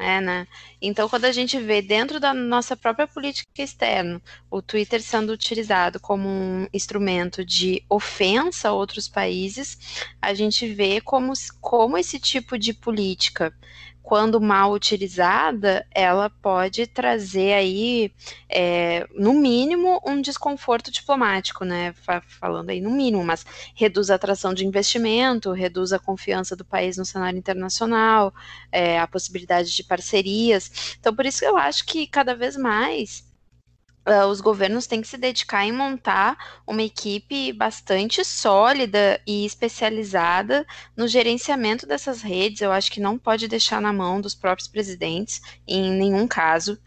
É, né? Então, quando a gente vê dentro da nossa própria política externa o Twitter sendo utilizado como um instrumento de ofensa a outros países, a gente vê como, como esse tipo de política quando mal utilizada, ela pode trazer aí, é, no mínimo, um desconforto diplomático, né? Falando aí no mínimo, mas reduz a atração de investimento, reduz a confiança do país no cenário internacional, é, a possibilidade de parcerias. Então, por isso que eu acho que cada vez mais uh, os governos têm que se dedicar em montar uma equipe bastante sólida e especializada no gerenciamento dessas redes. Eu acho que não pode deixar na mão dos próprios presidentes, em nenhum caso,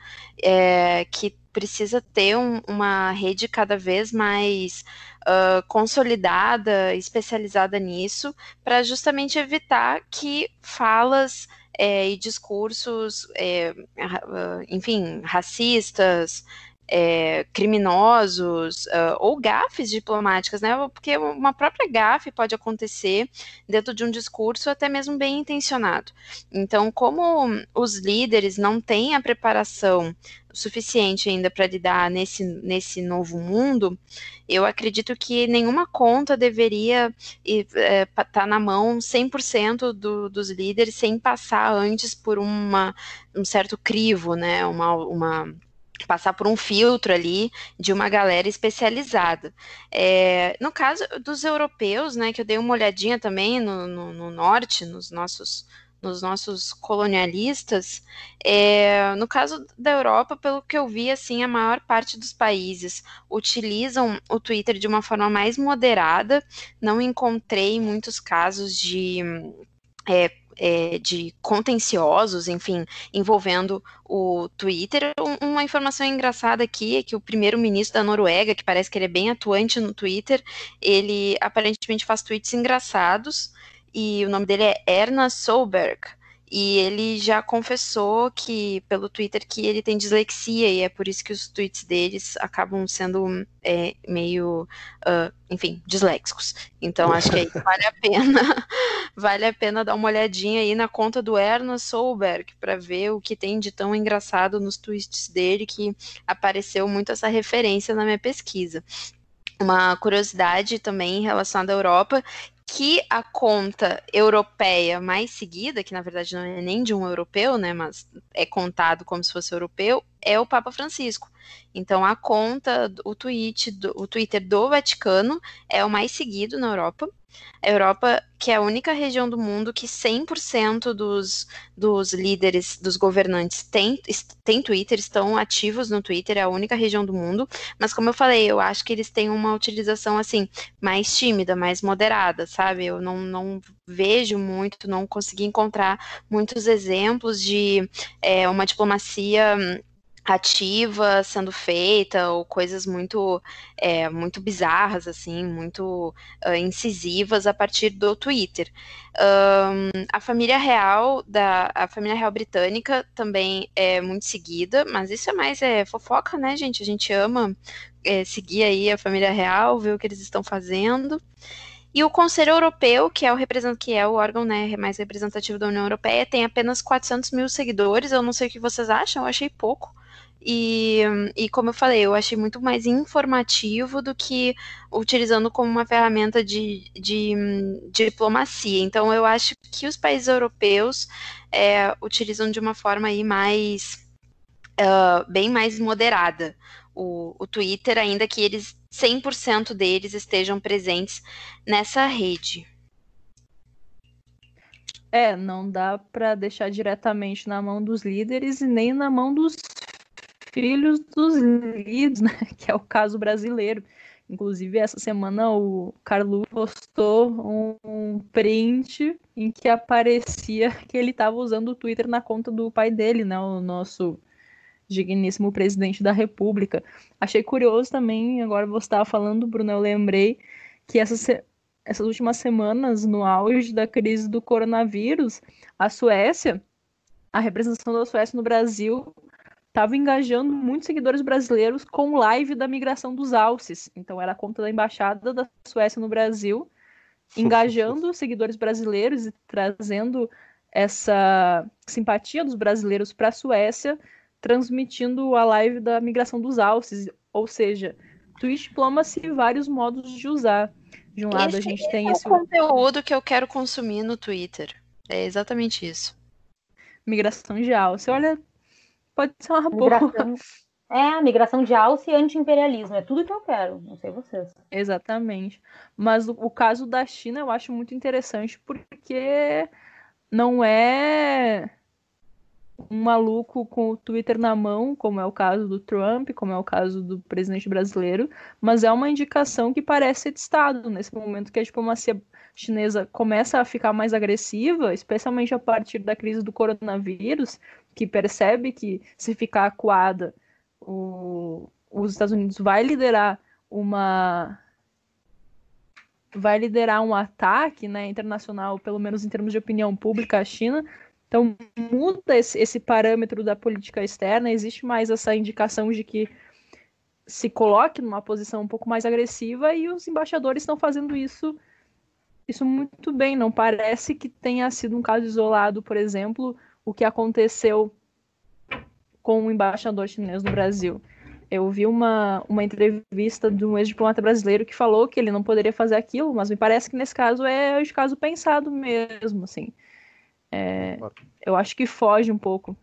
é, que precisa ter um, uma rede cada vez mais uh, consolidada, especializada nisso, para justamente evitar que falas é, e discursos, é, enfim, racistas, é, criminosos uh, ou gafes diplomáticas, né? Porque uma própria gafe pode acontecer dentro de um discurso até mesmo bem intencionado. Então, como os líderes não têm a preparação suficiente ainda para lidar nesse, nesse novo mundo, eu acredito que nenhuma conta deveria estar é, tá na mão 100% do, dos líderes sem passar antes por uma, um certo crivo, né? Uma, uma passar por um filtro ali de uma galera especializada. É, no caso dos europeus, né, que eu dei uma olhadinha também no, no, no norte, nos nossos nos nossos colonialistas, é, no caso da Europa, pelo que eu vi, assim, a maior parte dos países utilizam o Twitter de uma forma mais moderada. Não encontrei muitos casos de é, é, de contenciosos, enfim, envolvendo o Twitter. Um, uma informação engraçada aqui é que o primeiro-ministro da Noruega, que parece que ele é bem atuante no Twitter, ele aparentemente faz tweets engraçados, e o nome dele é Erna Solberg. E ele já confessou que pelo Twitter que ele tem dislexia e é por isso que os tweets deles acabam sendo é, meio, uh, enfim, disléxicos. Então acho que aí [LAUGHS] vale a pena, [LAUGHS] vale a pena dar uma olhadinha aí na conta do Ernest Solberg para ver o que tem de tão engraçado nos tweets dele que apareceu muito essa referência na minha pesquisa uma curiosidade também em relação à Europa, que a conta europeia mais seguida, que na verdade não é nem de um europeu, né, mas é contado como se fosse europeu, é o Papa Francisco. Então a conta, o tweet, o Twitter do Vaticano é o mais seguido na Europa. A Europa, que é a única região do mundo que 100% dos, dos líderes, dos governantes tem, tem Twitter, estão ativos no Twitter, é a única região do mundo. Mas como eu falei, eu acho que eles têm uma utilização assim mais tímida, mais moderada, sabe? Eu não, não vejo muito, não consegui encontrar muitos exemplos de é, uma diplomacia ativa sendo feita ou coisas muito é, muito bizarras assim muito uh, incisivas a partir do Twitter. Um, a família real da a família real britânica também é muito seguida mas isso é mais é fofoca né gente? A gente ama é, seguir aí a família real ver o que eles estão fazendo e o Conselho Europeu, que é o que é o órgão né, mais representativo da União Europeia, tem apenas 400 mil seguidores. Eu não sei o que vocês acham, eu achei pouco. E, e como eu falei, eu achei muito mais informativo do que utilizando como uma ferramenta de, de, de diplomacia. Então, eu acho que os países europeus é, utilizam de uma forma aí mais uh, bem mais moderada o, o Twitter, ainda que eles 100% deles estejam presentes nessa rede. É, não dá para deixar diretamente na mão dos líderes e nem na mão dos filhos dos líderes, [LAUGHS] né? Que é o caso brasileiro. Inclusive, essa semana o Carlu postou um print em que aparecia que ele estava usando o Twitter na conta do pai dele, né? O nosso digníssimo presidente da República. Achei curioso também, agora você estava falando, Bruno, eu lembrei que essas, essas últimas semanas, no auge da crise do coronavírus, a Suécia, a representação da Suécia no Brasil estava engajando muitos seguidores brasileiros com live da migração dos alces. Então era a conta da embaixada da Suécia no Brasil, engajando seguidores brasileiros e trazendo essa simpatia dos brasileiros para a Suécia, transmitindo a live da migração dos alces, ou seja, Twitch diploma-se vários modos de usar. De um esse, lado a gente tem é esse o conteúdo que eu quero consumir no Twitter. É exatamente isso. Migração de alce. Olha, pode ser uma migração, boa. É, migração de alce e anti-imperialismo. É tudo que eu quero. Não sei vocês. Exatamente. Mas o, o caso da China eu acho muito interessante porque não é um maluco com o Twitter na mão, como é o caso do Trump, como é o caso do presidente brasileiro, mas é uma indicação que parece de Estado, nesse momento que a diplomacia chinesa começa a ficar mais agressiva, especialmente a partir da crise do coronavírus, que percebe que se ficar acuada, o, os Estados Unidos vai liderar uma vai liderar um ataque né, internacional, pelo menos em termos de opinião pública, à China. Então, muda esse, esse parâmetro da política externa, existe mais essa indicação de que se coloque numa posição um pouco mais agressiva e os embaixadores estão fazendo isso isso muito bem. Não parece que tenha sido um caso isolado, por exemplo, o que aconteceu com o embaixador chinês no Brasil. Eu vi uma, uma entrevista de um ex-diplomata brasileiro que falou que ele não poderia fazer aquilo, mas me parece que nesse caso é o caso pensado mesmo, assim. É, eu acho que foge um pouco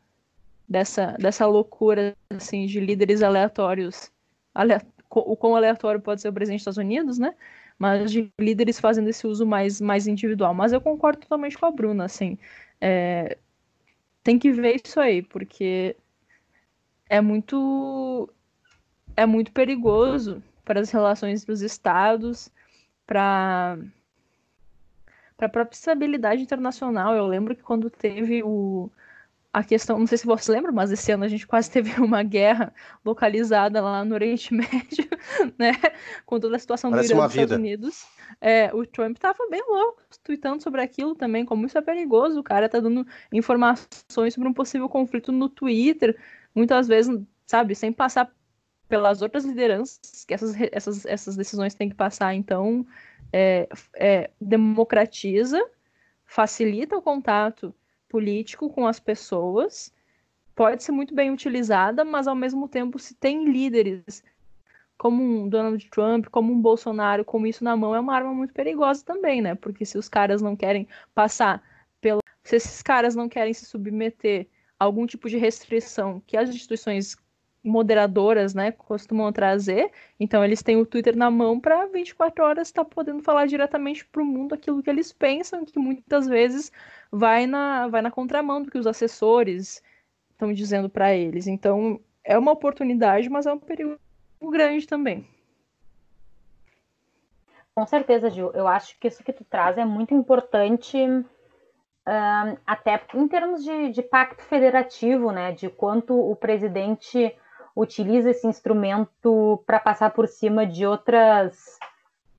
dessa, dessa loucura, assim, de líderes aleatórios. Aleatório, o quão aleatório pode ser o presidente dos Estados Unidos, né? Mas de líderes fazendo esse uso mais, mais individual. Mas eu concordo totalmente com a Bruna, assim. É, tem que ver isso aí, porque é muito é muito perigoso para as relações dos estados, para para a própria estabilidade internacional. Eu lembro que quando teve o a questão, não sei se você lembra, mas esse ano a gente quase [LAUGHS] teve uma guerra localizada lá no Oriente [LAUGHS] Médio, né? Com toda a situação Parece do Irã dos Estados Unidos. É, o Trump estava bem louco, tweetando sobre aquilo também, como isso é perigoso. O cara tá dando informações sobre um possível conflito no Twitter, muitas vezes, sabe, sem passar pelas outras lideranças que essas, essas, essas decisões têm que passar. Então, é, é, democratiza, facilita o contato político com as pessoas, pode ser muito bem utilizada, mas ao mesmo tempo, se tem líderes como um Donald Trump, como um Bolsonaro, com isso na mão, é uma arma muito perigosa também, né? Porque se os caras não querem passar pelo. Se esses caras não querem se submeter algum tipo de restrição que as instituições moderadoras, né, costumam trazer. Então eles têm o Twitter na mão para 24 horas estar tá podendo falar diretamente para o mundo aquilo que eles pensam, que muitas vezes vai na vai na contramão do que os assessores estão dizendo para eles. Então é uma oportunidade, mas é um perigo grande também. Com certeza, Gil. Eu acho que isso que tu traz é muito importante até em termos de, de, pacto federativo, né, de quanto o presidente utiliza esse instrumento para passar por cima de outras,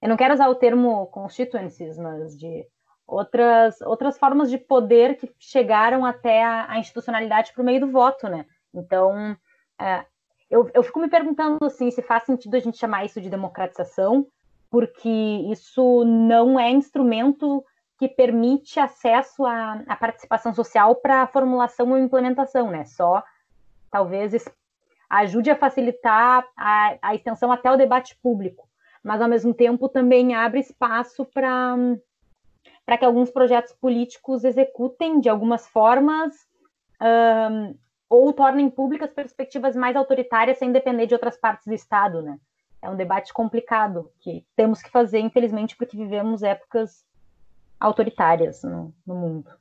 eu não quero usar o termo constituencies, mas de outras, outras formas de poder que chegaram até a, a institucionalidade por meio do voto, né? Então, uh, eu, eu fico me perguntando assim, se faz sentido a gente chamar isso de democratização, porque isso não é instrumento que permite acesso à, à participação social para formulação ou implementação, né? Só talvez ajude a facilitar a, a extensão até o debate público, mas ao mesmo tempo também abre espaço para para que alguns projetos políticos executem de algumas formas um, ou tornem públicas perspectivas mais autoritárias sem depender de outras partes do Estado, né? É um debate complicado que temos que fazer, infelizmente, porque vivemos épocas autoritárias no, no mundo.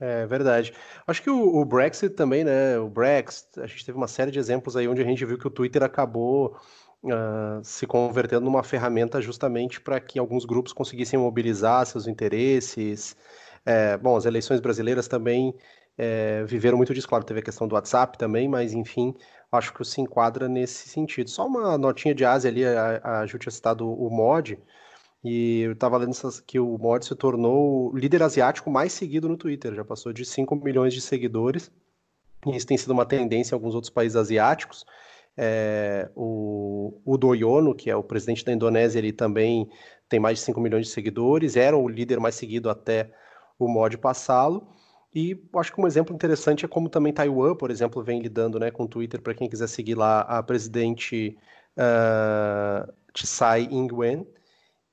É verdade. Acho que o, o, Brexit também, né? O Brexit, a gente teve uma série de exemplos aí onde a gente viu que o Twitter acabou uh, se convertendo numa ferramenta justamente para que alguns grupos conseguissem mobilizar seus interesses. É, bom, as eleições brasileiras também é, viveram muito disso. Claro, teve a questão do WhatsApp também, mas enfim, acho que se enquadra nesse sentido. Só uma notinha de Ásia ali, a, a Ju tinha citado o mod. E eu tava lendo que o mod se tornou o líder asiático mais seguido no Twitter, já passou de 5 milhões de seguidores. E isso tem sido uma tendência em alguns outros países asiáticos. É, o Udoyono, que é o presidente da Indonésia, ele também tem mais de 5 milhões de seguidores, era o líder mais seguido até o mod passá-lo. E acho que um exemplo interessante é como também Taiwan, por exemplo, vem lidando né, com o Twitter, para quem quiser seguir lá a presidente uh, Tsai Ing-wen,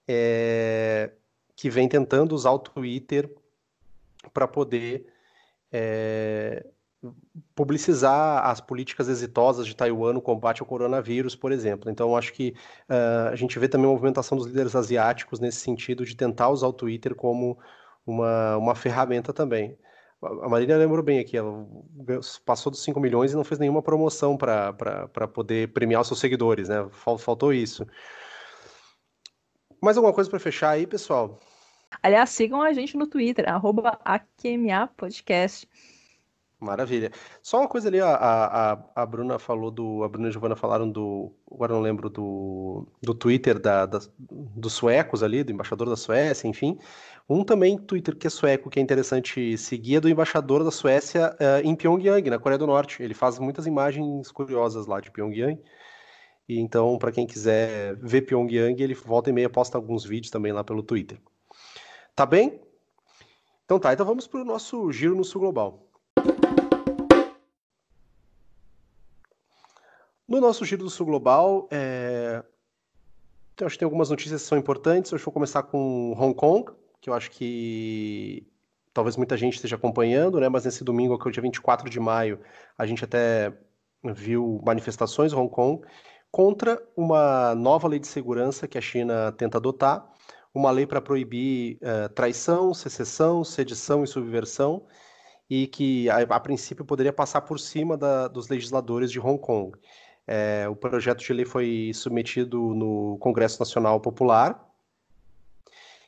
é, que vem tentando usar o Twitter para poder é, publicizar as políticas exitosas de Taiwan no combate ao coronavírus, por exemplo. Então, acho que uh, a gente vê também a movimentação dos líderes asiáticos nesse sentido de tentar usar o Twitter como uma, uma ferramenta também. A Marília lembrou bem aqui, ela passou dos 5 milhões e não fez nenhuma promoção para poder premiar os seus seguidores, né? Faltou isso. Mais alguma coisa para fechar aí, pessoal? Aliás, sigam a gente no Twitter, arroba Podcast. Maravilha. Só uma coisa ali, a, a, a Bruna falou do. A Bruna e a Giovana falaram do. Agora não lembro do, do Twitter da, da, dos suecos ali, do embaixador da Suécia, enfim. Um também Twitter que é sueco, que é interessante seguir, é do embaixador da Suécia uh, em Pyongyang, na Coreia do Norte. Ele faz muitas imagens curiosas lá de Pyongyang. E então, para quem quiser ver Pyongyang, ele volta e meia posta alguns vídeos também lá pelo Twitter. Tá bem? Então tá, então vamos para o nosso giro no Sul Global. No nosso Giro do Sul Global, é... então, acho que tem algumas notícias que são importantes. Eu vou começar com Hong Kong, que eu acho que talvez muita gente esteja acompanhando, né? Mas nesse domingo, que é o dia 24 de maio, a gente até viu manifestações em Hong Kong contra uma nova lei de segurança que a China tenta adotar, uma lei para proibir uh, traição, secessão, sedição e subversão, e que a, a princípio poderia passar por cima da, dos legisladores de Hong Kong. É, o projeto de lei foi submetido no Congresso Nacional Popular,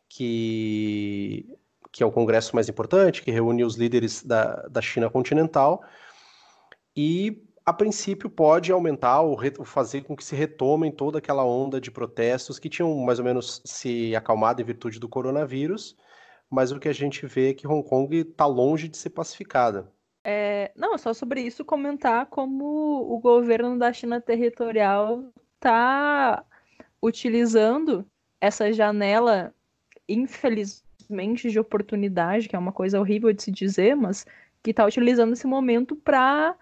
que, que é o congresso mais importante, que reúne os líderes da, da China continental, e a princípio pode aumentar ou fazer com que se retomem toda aquela onda de protestos que tinham mais ou menos se acalmado em virtude do coronavírus, mas o que a gente vê é que Hong Kong está longe de ser pacificada. É, não, só sobre isso comentar como o governo da China territorial está utilizando essa janela, infelizmente, de oportunidade, que é uma coisa horrível de se dizer, mas que está utilizando esse momento para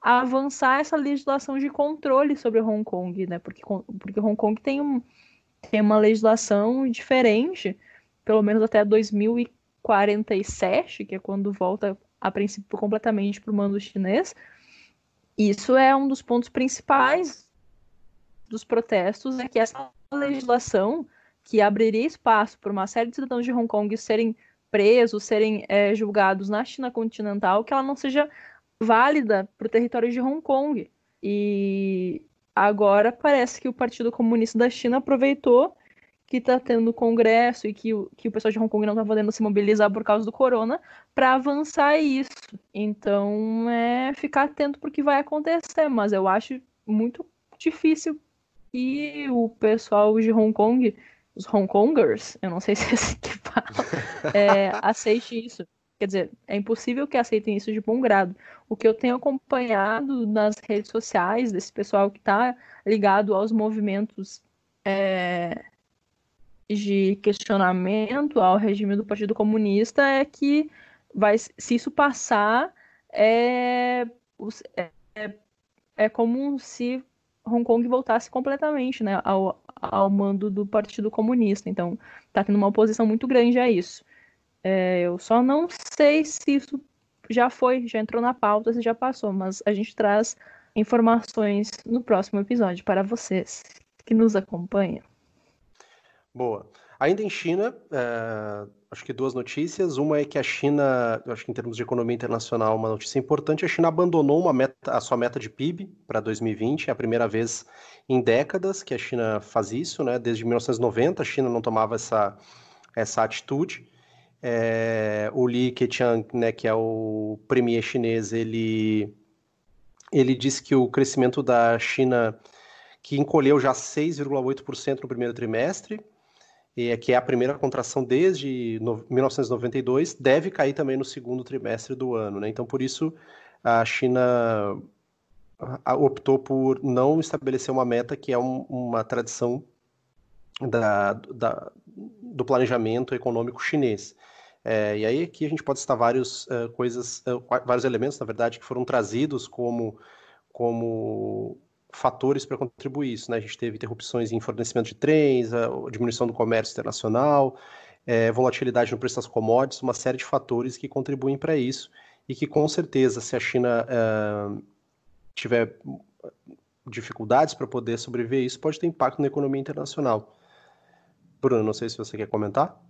avançar essa legislação de controle sobre Hong Kong, né? Porque, porque Hong Kong tem, um, tem uma legislação diferente, pelo menos até 2047, que é quando volta a princípio completamente para o mando chinês. Isso é um dos pontos principais dos protestos, é que essa legislação que abriria espaço para uma série de cidadãos de Hong Kong serem presos, serem é, julgados na China continental, que ela não seja válida para o território de Hong Kong. E agora parece que o Partido Comunista da China aproveitou que está tendo congresso e que o, que o pessoal de Hong Kong não está podendo se mobilizar por causa do corona para avançar isso. Então, é ficar atento porque vai acontecer, mas eu acho muito difícil que o pessoal de Hong Kong, os Hong Kongers, eu não sei se é assim que fala, [LAUGHS] é, aceite isso. Quer dizer, é impossível que aceitem isso de bom grado. O que eu tenho acompanhado nas redes sociais desse pessoal que está ligado aos movimentos é, de questionamento ao regime do Partido Comunista é que vai, se isso passar, é, é, é como se Hong Kong voltasse completamente né, ao, ao mando do Partido Comunista. Então, está tendo uma oposição muito grande a isso. É, eu só não sei se isso já foi, já entrou na pauta, se já passou, mas a gente traz informações no próximo episódio para vocês que nos acompanham. Boa. Ainda em China, é, acho que duas notícias. Uma é que a China, acho que em termos de economia internacional, uma notícia importante: a China abandonou uma meta, a sua meta de PIB para 2020. É a primeira vez em décadas que a China faz isso, né? Desde 1990 a China não tomava essa, essa atitude. É, o Li Keqiang, né, que é o premier chinês, ele, ele disse que o crescimento da China, que encolheu já 6,8% no primeiro trimestre, e que é a primeira contração desde 1992, deve cair também no segundo trimestre do ano. Né? Então, por isso, a China optou por não estabelecer uma meta que é um, uma tradição da, da, do planejamento econômico chinês. É, e aí aqui a gente pode citar vários uh, coisas, uh, vários elementos, na verdade, que foram trazidos como, como fatores para contribuir isso. Né? A gente teve interrupções em fornecimento de trens, a diminuição do comércio internacional, é, volatilidade no preço das commodities, uma série de fatores que contribuem para isso e que com certeza, se a China uh, tiver dificuldades para poder sobreviver isso, pode ter impacto na economia internacional. Bruno, não sei se você quer comentar.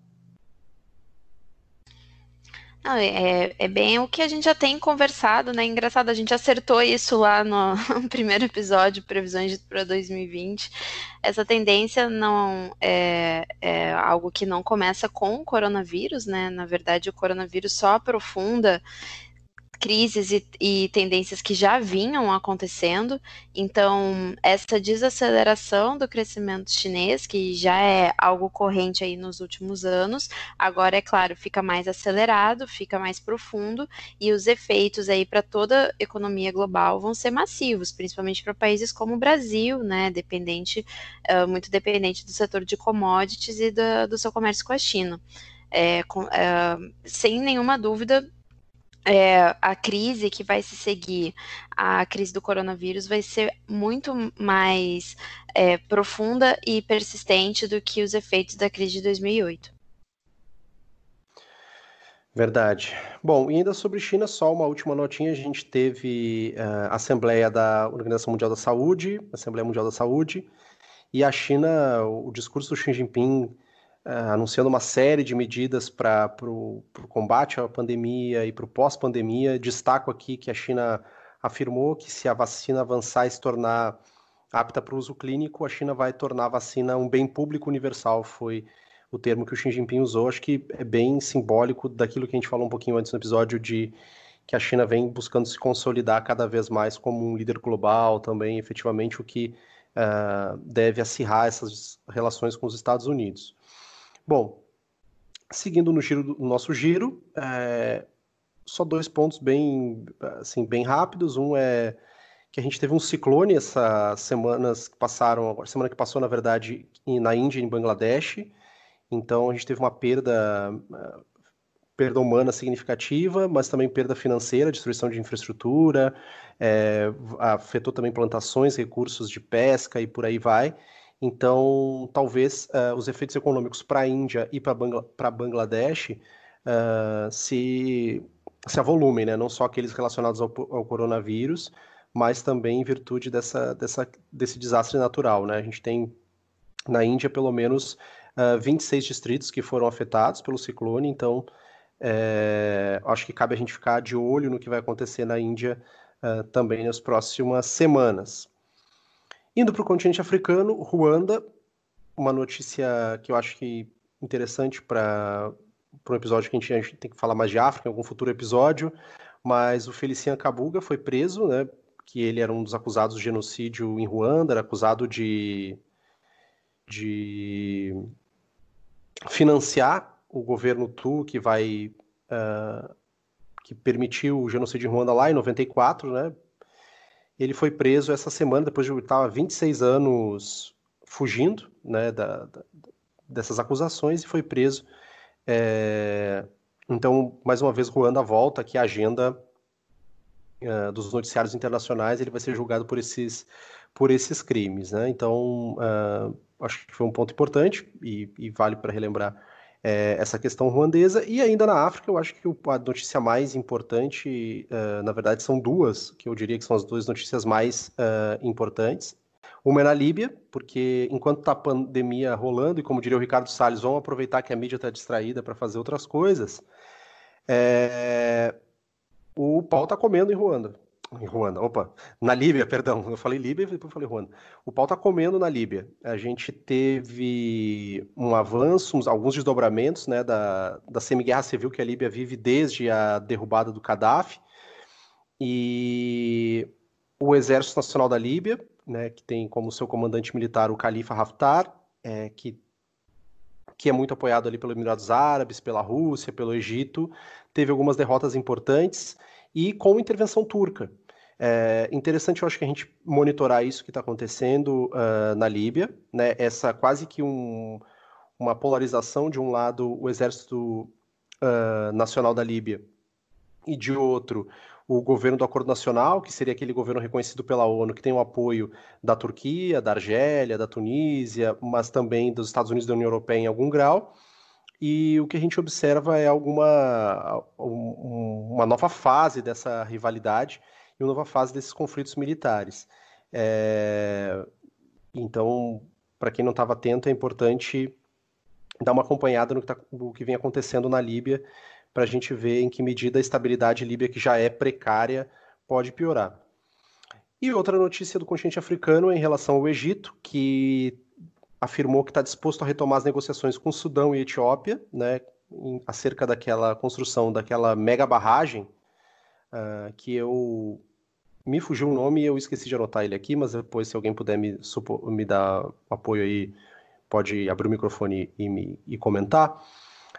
Não, é, é bem o que a gente já tem conversado, né? Engraçado, a gente acertou isso lá no, no [LAUGHS] primeiro episódio, previsões para 2020. Essa tendência não é, é, algo que não começa com o coronavírus, né? Na verdade, o coronavírus só aprofunda crises e, e, tendências que já vinham acontecendo. Então, essa desaceleração do crescimento chinês, que já é algo corrente aí nos últimos anos, agora, é claro, fica mais acelerado, fica mais profundo, e os efeitos aí para toda a economia global vão ser massivos, principalmente para países como o Brasil, né, dependente, uh, muito dependente do setor de commodities e do, do seu comércio com a China. É, com, sem nenhuma dúvida, é, a crise que vai se seguir a crise do coronavírus vai ser muito mais é, profunda e persistente do que os efeitos da crise de 2008. Verdade. Bom, e ainda sobre China, só uma última notinha. A gente teve uh, a Assembleia da Organização Mundial da Saúde, Assembleia Mundial da Saúde, e a China, o discurso do Xi Jinping uh, anunciando uma série de medidas para o combate à pandemia e para o pós-pandemia. Destaco aqui que a China afirmou que se a vacina avançar e se tornar apta para uso clínico, a China vai tornar a vacina um bem público universal. Foi o termo que o Xi Jinping usou. Acho que é bem simbólico daquilo que a gente falou um pouquinho antes no episódio de que a China vem buscando se consolidar cada vez mais como um líder global também, efetivamente, o que uh, deve acirrar essas relações com os Estados Unidos. Bom, seguindo no giro nosso giro, é, só dois pontos bem, assim, bem rápidos. Um é que a gente teve um ciclone essas semanas que passaram, semana que passou, na verdade, na Índia em Bangladesh. Então a gente teve uma perda, perda humana significativa, mas também perda financeira, destruição de infraestrutura, é, afetou também plantações, recursos de pesca e por aí vai. Então, talvez uh, os efeitos econômicos para a Índia e para Bangla Bangladesh uh, se, se avolumem, né? não só aqueles relacionados ao, ao, coronavírus, mas também em virtude dessa, dessa, desse desastre natural. Né? A gente tem na Índia pelo menos uh, 26 distritos que foram afetados pelo ciclone, então é, acho que cabe a gente ficar de olho no que vai acontecer na Índia também nas próximas semanas. Indo para o continente africano, Ruanda, uma notícia que eu acho que interessante para um episódio que a gente, a gente, tem que falar mais de África em algum futuro episódio, mas o Felician Kabuga foi preso, né? Que ele era um dos acusados de genocídio em Ruanda, era acusado de, de financiar o governo Tu, que vai uh, que permitiu o genocídio em Ruanda lá em 94, né? Ele foi preso essa semana, depois de estar 26 anos fugindo né, da, da, dessas acusações, e foi preso. É... Então, mais uma vez, Ruanda volta aqui à agenda uh, dos noticiários internacionais, ele vai ser julgado por esses, por esses crimes. Né? Então, uh, acho que foi um ponto importante e, e vale para relembrar é, essa questão ruandesa. E ainda na África, eu acho que a notícia mais importante, uh, na verdade, são duas, que eu diria que são as duas notícias mais uh, importantes. Uma é na Líbia, porque enquanto está a pandemia rolando, e como diria o Ricardo Salles, vão aproveitar que a mídia está distraída para fazer outras coisas, é... o pau está comendo em Ruanda em Ruanda, opa, na Líbia, [LAUGHS] perdão, eu falei Líbia e depois falei Ruanda. O pau tá comendo na Líbia. A gente teve um avanço, alguns desdobramentos, né, da, da semi-guerra civil que a Líbia vive desde a derrubada do Gaddafi. E o Exército Nacional da Líbia, né, que tem como seu comandante militar o Califa Haftar, é, que, que é muito apoiado ali pelos Emirados Árabes, pela Rússia, pelo Egito, teve algumas derrotas importantes e com intervenção turca. É interessante, eu acho que a gente monitorar isso que está acontecendo uh, na Líbia, né? Essa quase que um, uma polarização de um lado o exército uh, nacional da Líbia e de outro o governo do Acordo Nacional, que seria aquele governo reconhecido pela ONU, que tem o apoio da Turquia, da Argélia, da Tunísia, mas também dos Estados Unidos e da União Europeia em algum grau. E o que a gente observa é alguma uma nova fase dessa rivalidade uma nova fase desses conflitos militares. É... Então, para quem não estava atento, é importante dar uma acompanhada no que, tá, no que vem acontecendo na Líbia, para a gente ver em que medida a estabilidade líbia, que já é precária, pode piorar. E outra notícia do continente africano em relação ao Egito, que afirmou que está disposto a retomar as negociações com Sudão e Etiópia, né, acerca daquela construção daquela mega barragem, uh, que eu me fugiu o nome e eu esqueci de anotar ele aqui, mas depois se alguém puder me, me dar apoio aí, pode abrir o microfone e, me, e comentar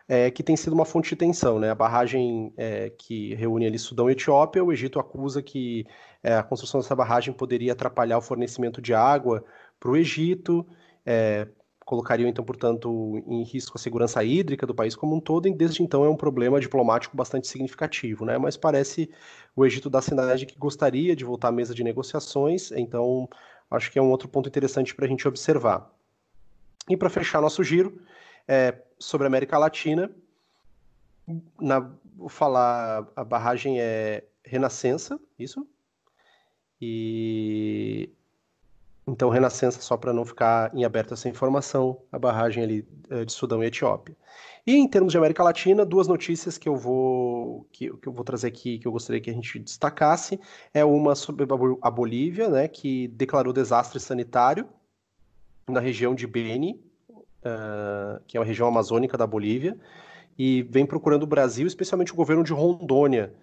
é, que tem sido uma fonte de tensão. Né? A barragem é, que reúne ali Sudão e Etiópia, o Egito acusa que é, a construção dessa barragem poderia atrapalhar o fornecimento de água para o Egito, é, colocariam então, portanto, em risco a segurança hídrica do país como um todo, e desde então é um problema diplomático bastante significativo, né? Mas parece o Egito dar sinais de que gostaria de voltar à mesa de negociações, então acho que é um outro ponto interessante para a gente observar. E para fechar nosso giro, é, sobre a América Latina. Na, vou falar, a barragem é Renascença, isso? E então Renascença, só para não ficar em aberto essa informação, a barragem ali é, de Sudão e Etiópia. E em termos de América Latina, duas notícias que eu vou que, que eu vou trazer aqui que eu gostaria que a gente destacasse é uma sobre a Bolívia, né, que declarou desastre sanitário na região de Beni, uh, que é uma região amazônica da Bolívia, e vem procurando o Brasil, especialmente o governo de Rondônia,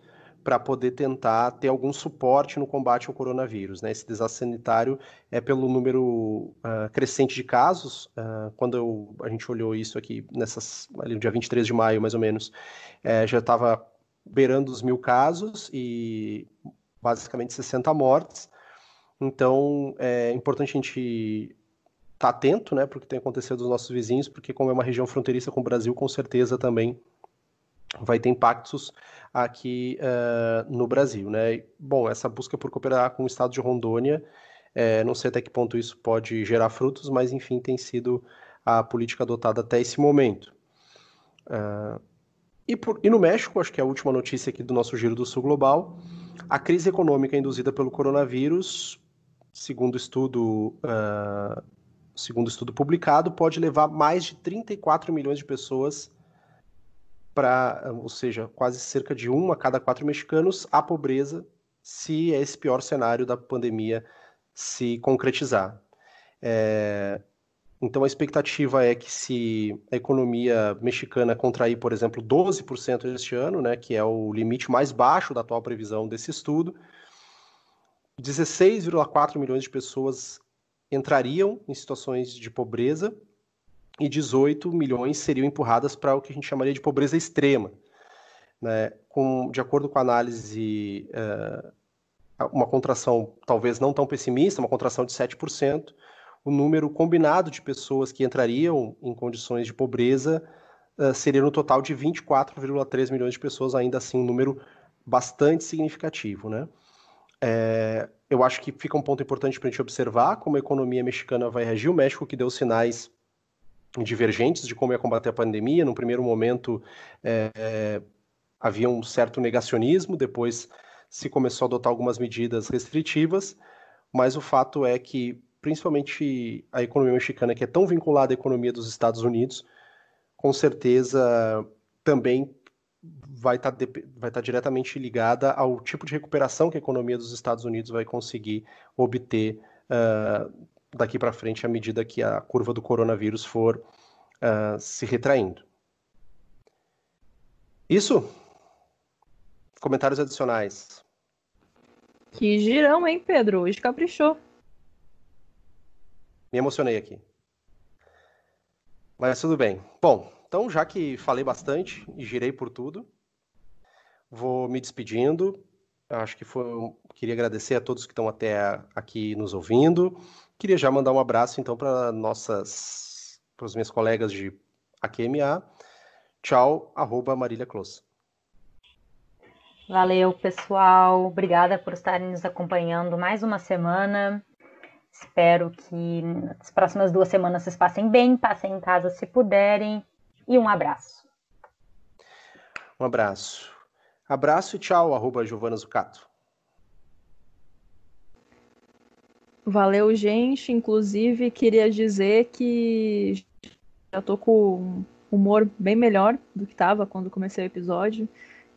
para poder tentar ter algum suporte no combate ao coronavírus. Né? Esse desastre sanitário é pelo número uh, crescente de casos. Uh, quando eu, a gente olhou isso aqui, nessas, ali no dia 23 de maio, mais ou menos, é, já estava beirando os mil casos e basicamente 60 mortes. Então, é importante a gente tá atento, né, porque tem acontecido dos nossos vizinhos, porque como é uma região fronteiriça com o Brasil, com certeza também vai ter impactos aqui uh, no Brasil, né? Bom, essa busca por cooperar com o Estado de Rondônia, é, não sei até que ponto isso pode gerar frutos, mas enfim tem sido a política adotada até esse momento. Uh, e, por, e, no México, acho que é a última notícia aqui do nosso Giro do Sul Global, a crise econômica induzida pelo coronavírus, segundo estudo uh, segundo estudo publicado, pode levar mais de 34 milhões de pessoas para, ou seja, quase cerca de um a cada quatro mexicanos, à pobreza, se esse pior cenário da pandemia se concretizar. É, então a expectativa é que se a economia mexicana contrair, por exemplo, 12% este ano, né, que é o limite mais baixo da atual previsão desse estudo, 16,4 milhões de pessoas entrariam em situações de pobreza e 18 milhões seriam empurradas para o que a gente chamaria de pobreza extrema. Né? Com, de acordo com a análise, uh, uma contração talvez não tão pessimista, uma contração de 7%, o número combinado de pessoas que entrariam em condições de pobreza uh, seria no total de 24,3 milhões de pessoas, ainda assim um número bastante significativo. Né? É, eu acho que fica um ponto importante para a gente observar como a economia mexicana vai reagir. O México que deu sinais divergentes de como ia combater a pandemia. No primeiro momento é, é, havia um certo negacionismo, depois se começou a adotar algumas medidas restritivas, mas o fato é que, principalmente a economia mexicana, que é tão vinculada à economia dos Estados Unidos, com certeza também vai estar tá vai tá diretamente ligada ao tipo de recuperação que a economia dos Estados Unidos vai conseguir obter uh, daqui para frente à medida que a curva do coronavírus for uh, se retraindo. Isso? Comentários adicionais. Que girão, hein, Pedro? Hoje caprichou. Me emocionei aqui. Mas tudo bem. Bom, então, já que falei bastante e girei por tudo, vou me despedindo. Acho que foi. Queria agradecer a todos que estão até aqui nos ouvindo. Queria já mandar um abraço então para nossas, para os meus colegas de AQMA. tchau, arroba Marília Close. Valeu, pessoal. Obrigada por estarem nos acompanhando mais uma semana. Espero que nas próximas duas semanas vocês passem bem, passem em casa se puderem. E um abraço. Um abraço. Abraço e tchau, arroba Giovana Zucato. Valeu, gente. Inclusive, queria dizer que já tô com um humor bem melhor do que estava quando comecei o episódio.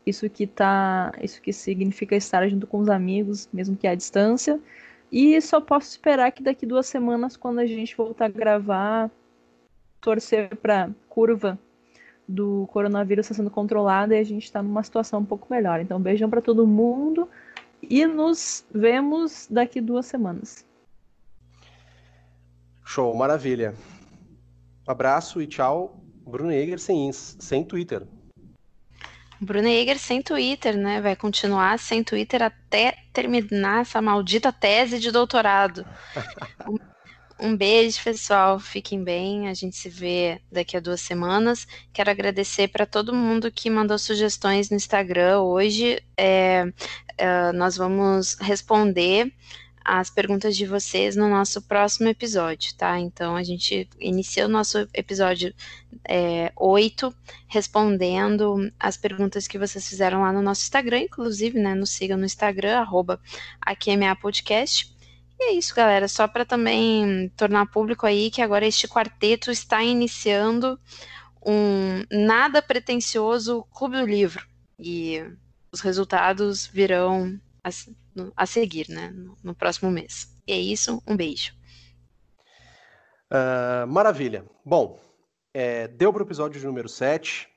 Isso que tá, isso que significa estar junto com os amigos, mesmo que à distância. E só posso esperar que daqui duas semanas, quando a gente voltar a gravar, torcer para curva do coronavírus está sendo controlada e a gente está numa situação um pouco melhor. Então, beijão para todo mundo e nos vemos daqui duas semanas. Show, maravilha. Abraço e tchau. Bruno Eger sem, sem Twitter. Bruno Eger sem Twitter, né? Vai continuar sem Twitter até terminar essa maldita tese de doutorado. [LAUGHS] um, um beijo, pessoal. Fiquem bem. A gente se vê daqui a duas semanas. Quero agradecer para todo mundo que mandou sugestões no Instagram. Hoje é, é, nós vamos responder as perguntas de vocês no nosso próximo episódio, tá? Então a gente inicia o nosso episódio é, 8 respondendo as perguntas que vocês fizeram lá no nosso Instagram, inclusive, né? Nos sigam no Instagram, arroba Podcast. E é isso, galera. Só para também tornar público aí que agora este quarteto está iniciando um nada pretensioso Clube do Livro. E os resultados virão a seguir, né, no, no próximo mês. E é isso, um beijo. Uh, maravilha. Bom, é, deu para o episódio de número 7.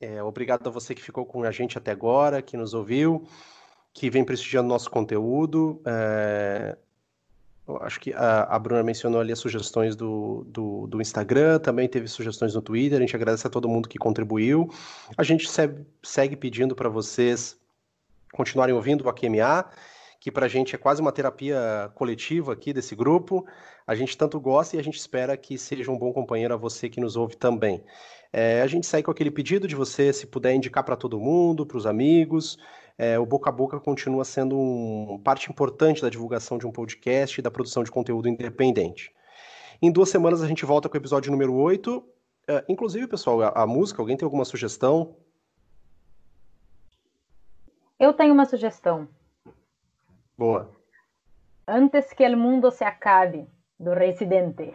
É, obrigado a você que ficou com a gente até agora, que nos ouviu, que vem prestigiando nosso conteúdo. É, acho que a, a, Bruna mencionou ali as sugestões do, do, do, Instagram, também teve sugestões no Twitter. A gente agradece a todo mundo que contribuiu. A gente segue pedindo para vocês continuarem ouvindo o AQMA que para a gente é quase uma terapia coletiva aqui desse grupo. A gente tanto gosta e a gente espera que seja um bom companheiro a você que nos ouve também. É, a gente segue com aquele pedido de você, se puder indicar para todo mundo, para os amigos. É, o boca a boca continua sendo uma parte importante da divulgação de um podcast e da produção de conteúdo independente. Em duas semanas a gente volta com o episódio número 8. É, inclusive, pessoal, a, a música, alguém tem alguma sugestão? Eu tenho uma sugestão. Boa. Antes que o mundo se acabe, do Residente.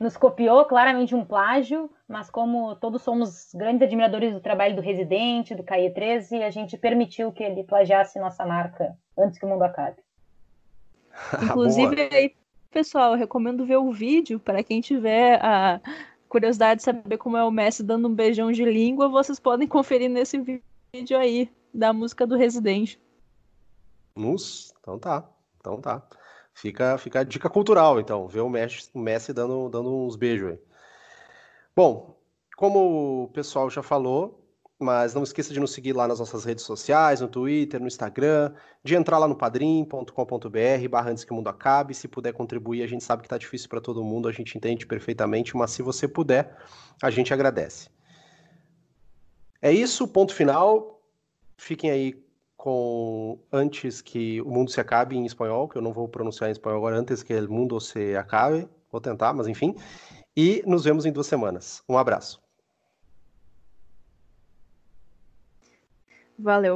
Nos copiou claramente um plágio, mas como todos somos grandes admiradores do trabalho do Residente, do Caie 13, a gente permitiu que ele plagiasse nossa marca antes que o mundo acabe. [LAUGHS] Inclusive, aí, pessoal, eu recomendo ver o vídeo para quem tiver a curiosidade de saber como é o Messi dando um beijão de língua, vocês podem [LAUGHS] conferir nesse vídeo aí da música do Residente. Nos, então tá, então tá. Fica, fica a dica cultural, então, ver o Messi, o Messi dando, dando uns beijos aí. Bom, como o pessoal já falou, mas não esqueça de nos seguir lá nas nossas redes sociais, no Twitter, no Instagram, de entrar lá no padrim.com.br, barra antes que o mundo acabe. Se puder contribuir, a gente sabe que tá difícil para todo mundo, a gente entende perfeitamente, mas se você puder, a gente agradece. É isso, ponto final. Fiquem aí com antes que o mundo se acabe em espanhol, que eu não vou pronunciar em espanhol agora, antes que o mundo se acabe. Vou tentar, mas enfim. E nos vemos em duas semanas. Um abraço. Valeu.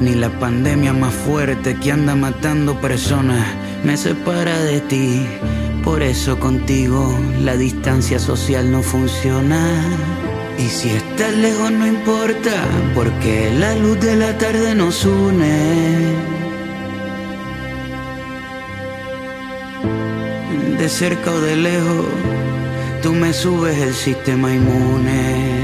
ni la pandemia más fuerte que anda matando personas me separa de ti. Por eso contigo la distancia social no funciona. Y si estás lejos no importa, porque la luz de la tarde nos une. De cerca o de lejos, tú me subes el sistema inmune.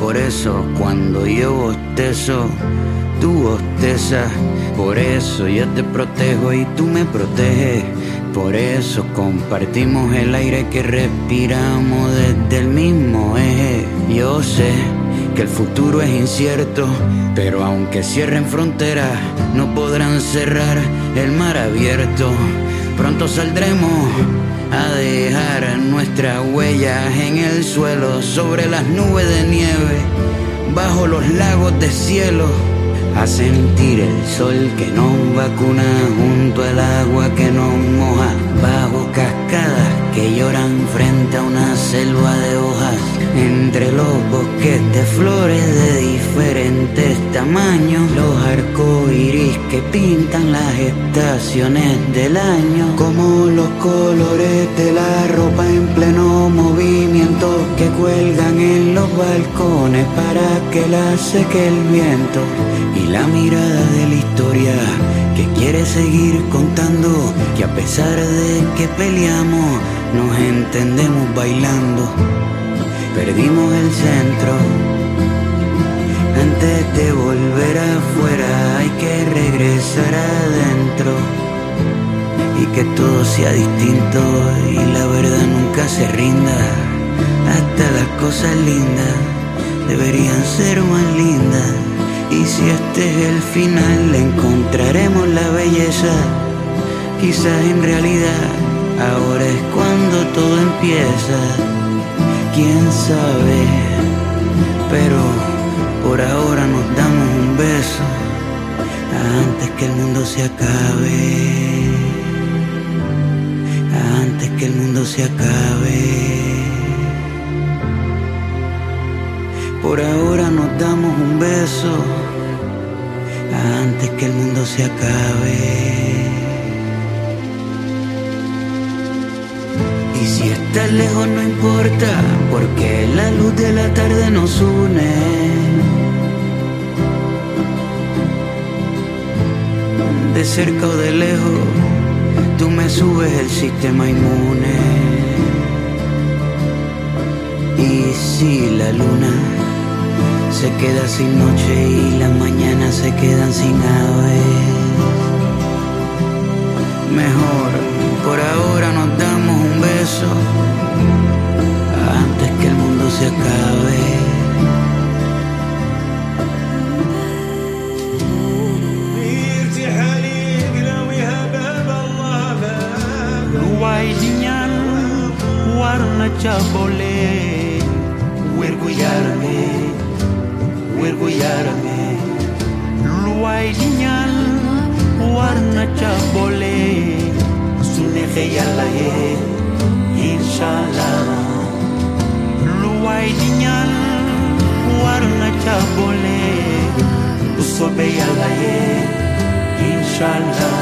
por eso cuando yo bostezo, tú bostezas, por eso yo te protejo y tú me proteges. Por eso compartimos el aire que respiramos desde el mismo eje. Yo sé que el futuro es incierto, pero aunque cierren fronteras, no podrán cerrar el mar abierto. Pronto saldremos a dejar nuestras huellas en el suelo, sobre las nubes de nieve, bajo los lagos de cielo a sentir el sol que nos vacuna junto al agua que nos moja, bajo cascadas que lloran frente a una selva de hojas, entre los bosques de flores de diferentes tamaños, los arcoíris que pintan las estaciones del año, como los colores de la ropa en pleno movimiento que cuelgan en los balcones para que la seque el viento y la mirada de la historia que quiere seguir contando que a pesar de que peleamos nos entendemos bailando perdimos el centro antes de volver afuera hay que regresar adentro y que todo sea distinto y la verdad nunca se rinda hasta las cosas lindas deberían ser más lindas y si este es el final, encontraremos la belleza. Quizás en realidad ahora es cuando todo empieza. Quién sabe, pero por ahora nos damos un beso antes que el mundo se acabe. Antes que el mundo se acabe. Por ahora nos damos un beso antes que el mundo se acabe. Y si estás lejos no importa, porque la luz de la tarde nos une. De cerca o de lejos, tú me subes el sistema inmune. Y si la luna se queda sin noche y las mañanas se quedan sin aves. Mejor, por ahora se acabe. Ruai dinyan warna cabole Werguyarme, werguyarme Luai dinyan warna cabole Sunehe yalaye, inshallah Luwaidiñan warna inshallah.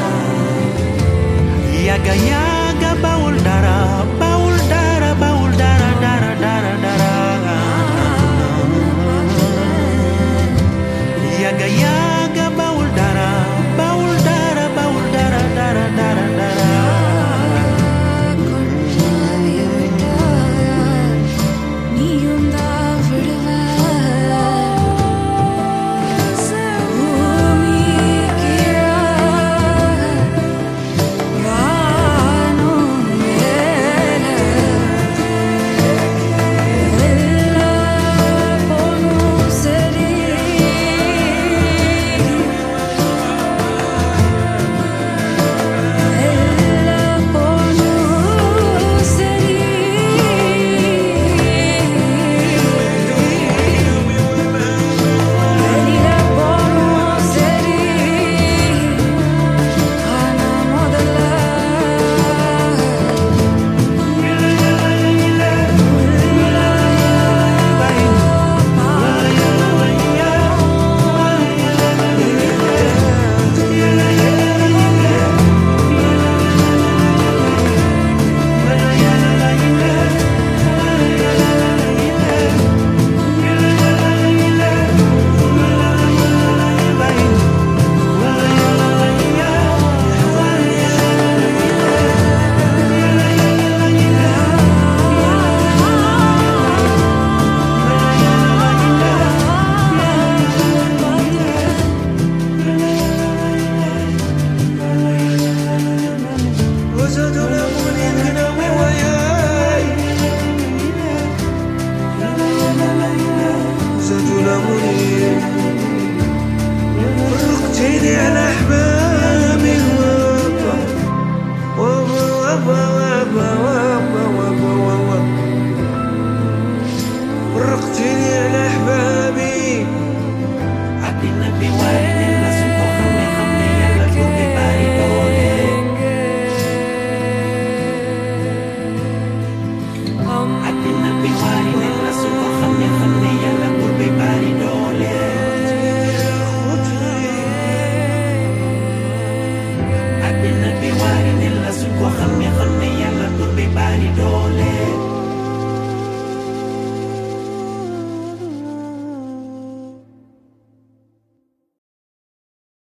Baul dara baul dara baul dara dara dara dara. Yaga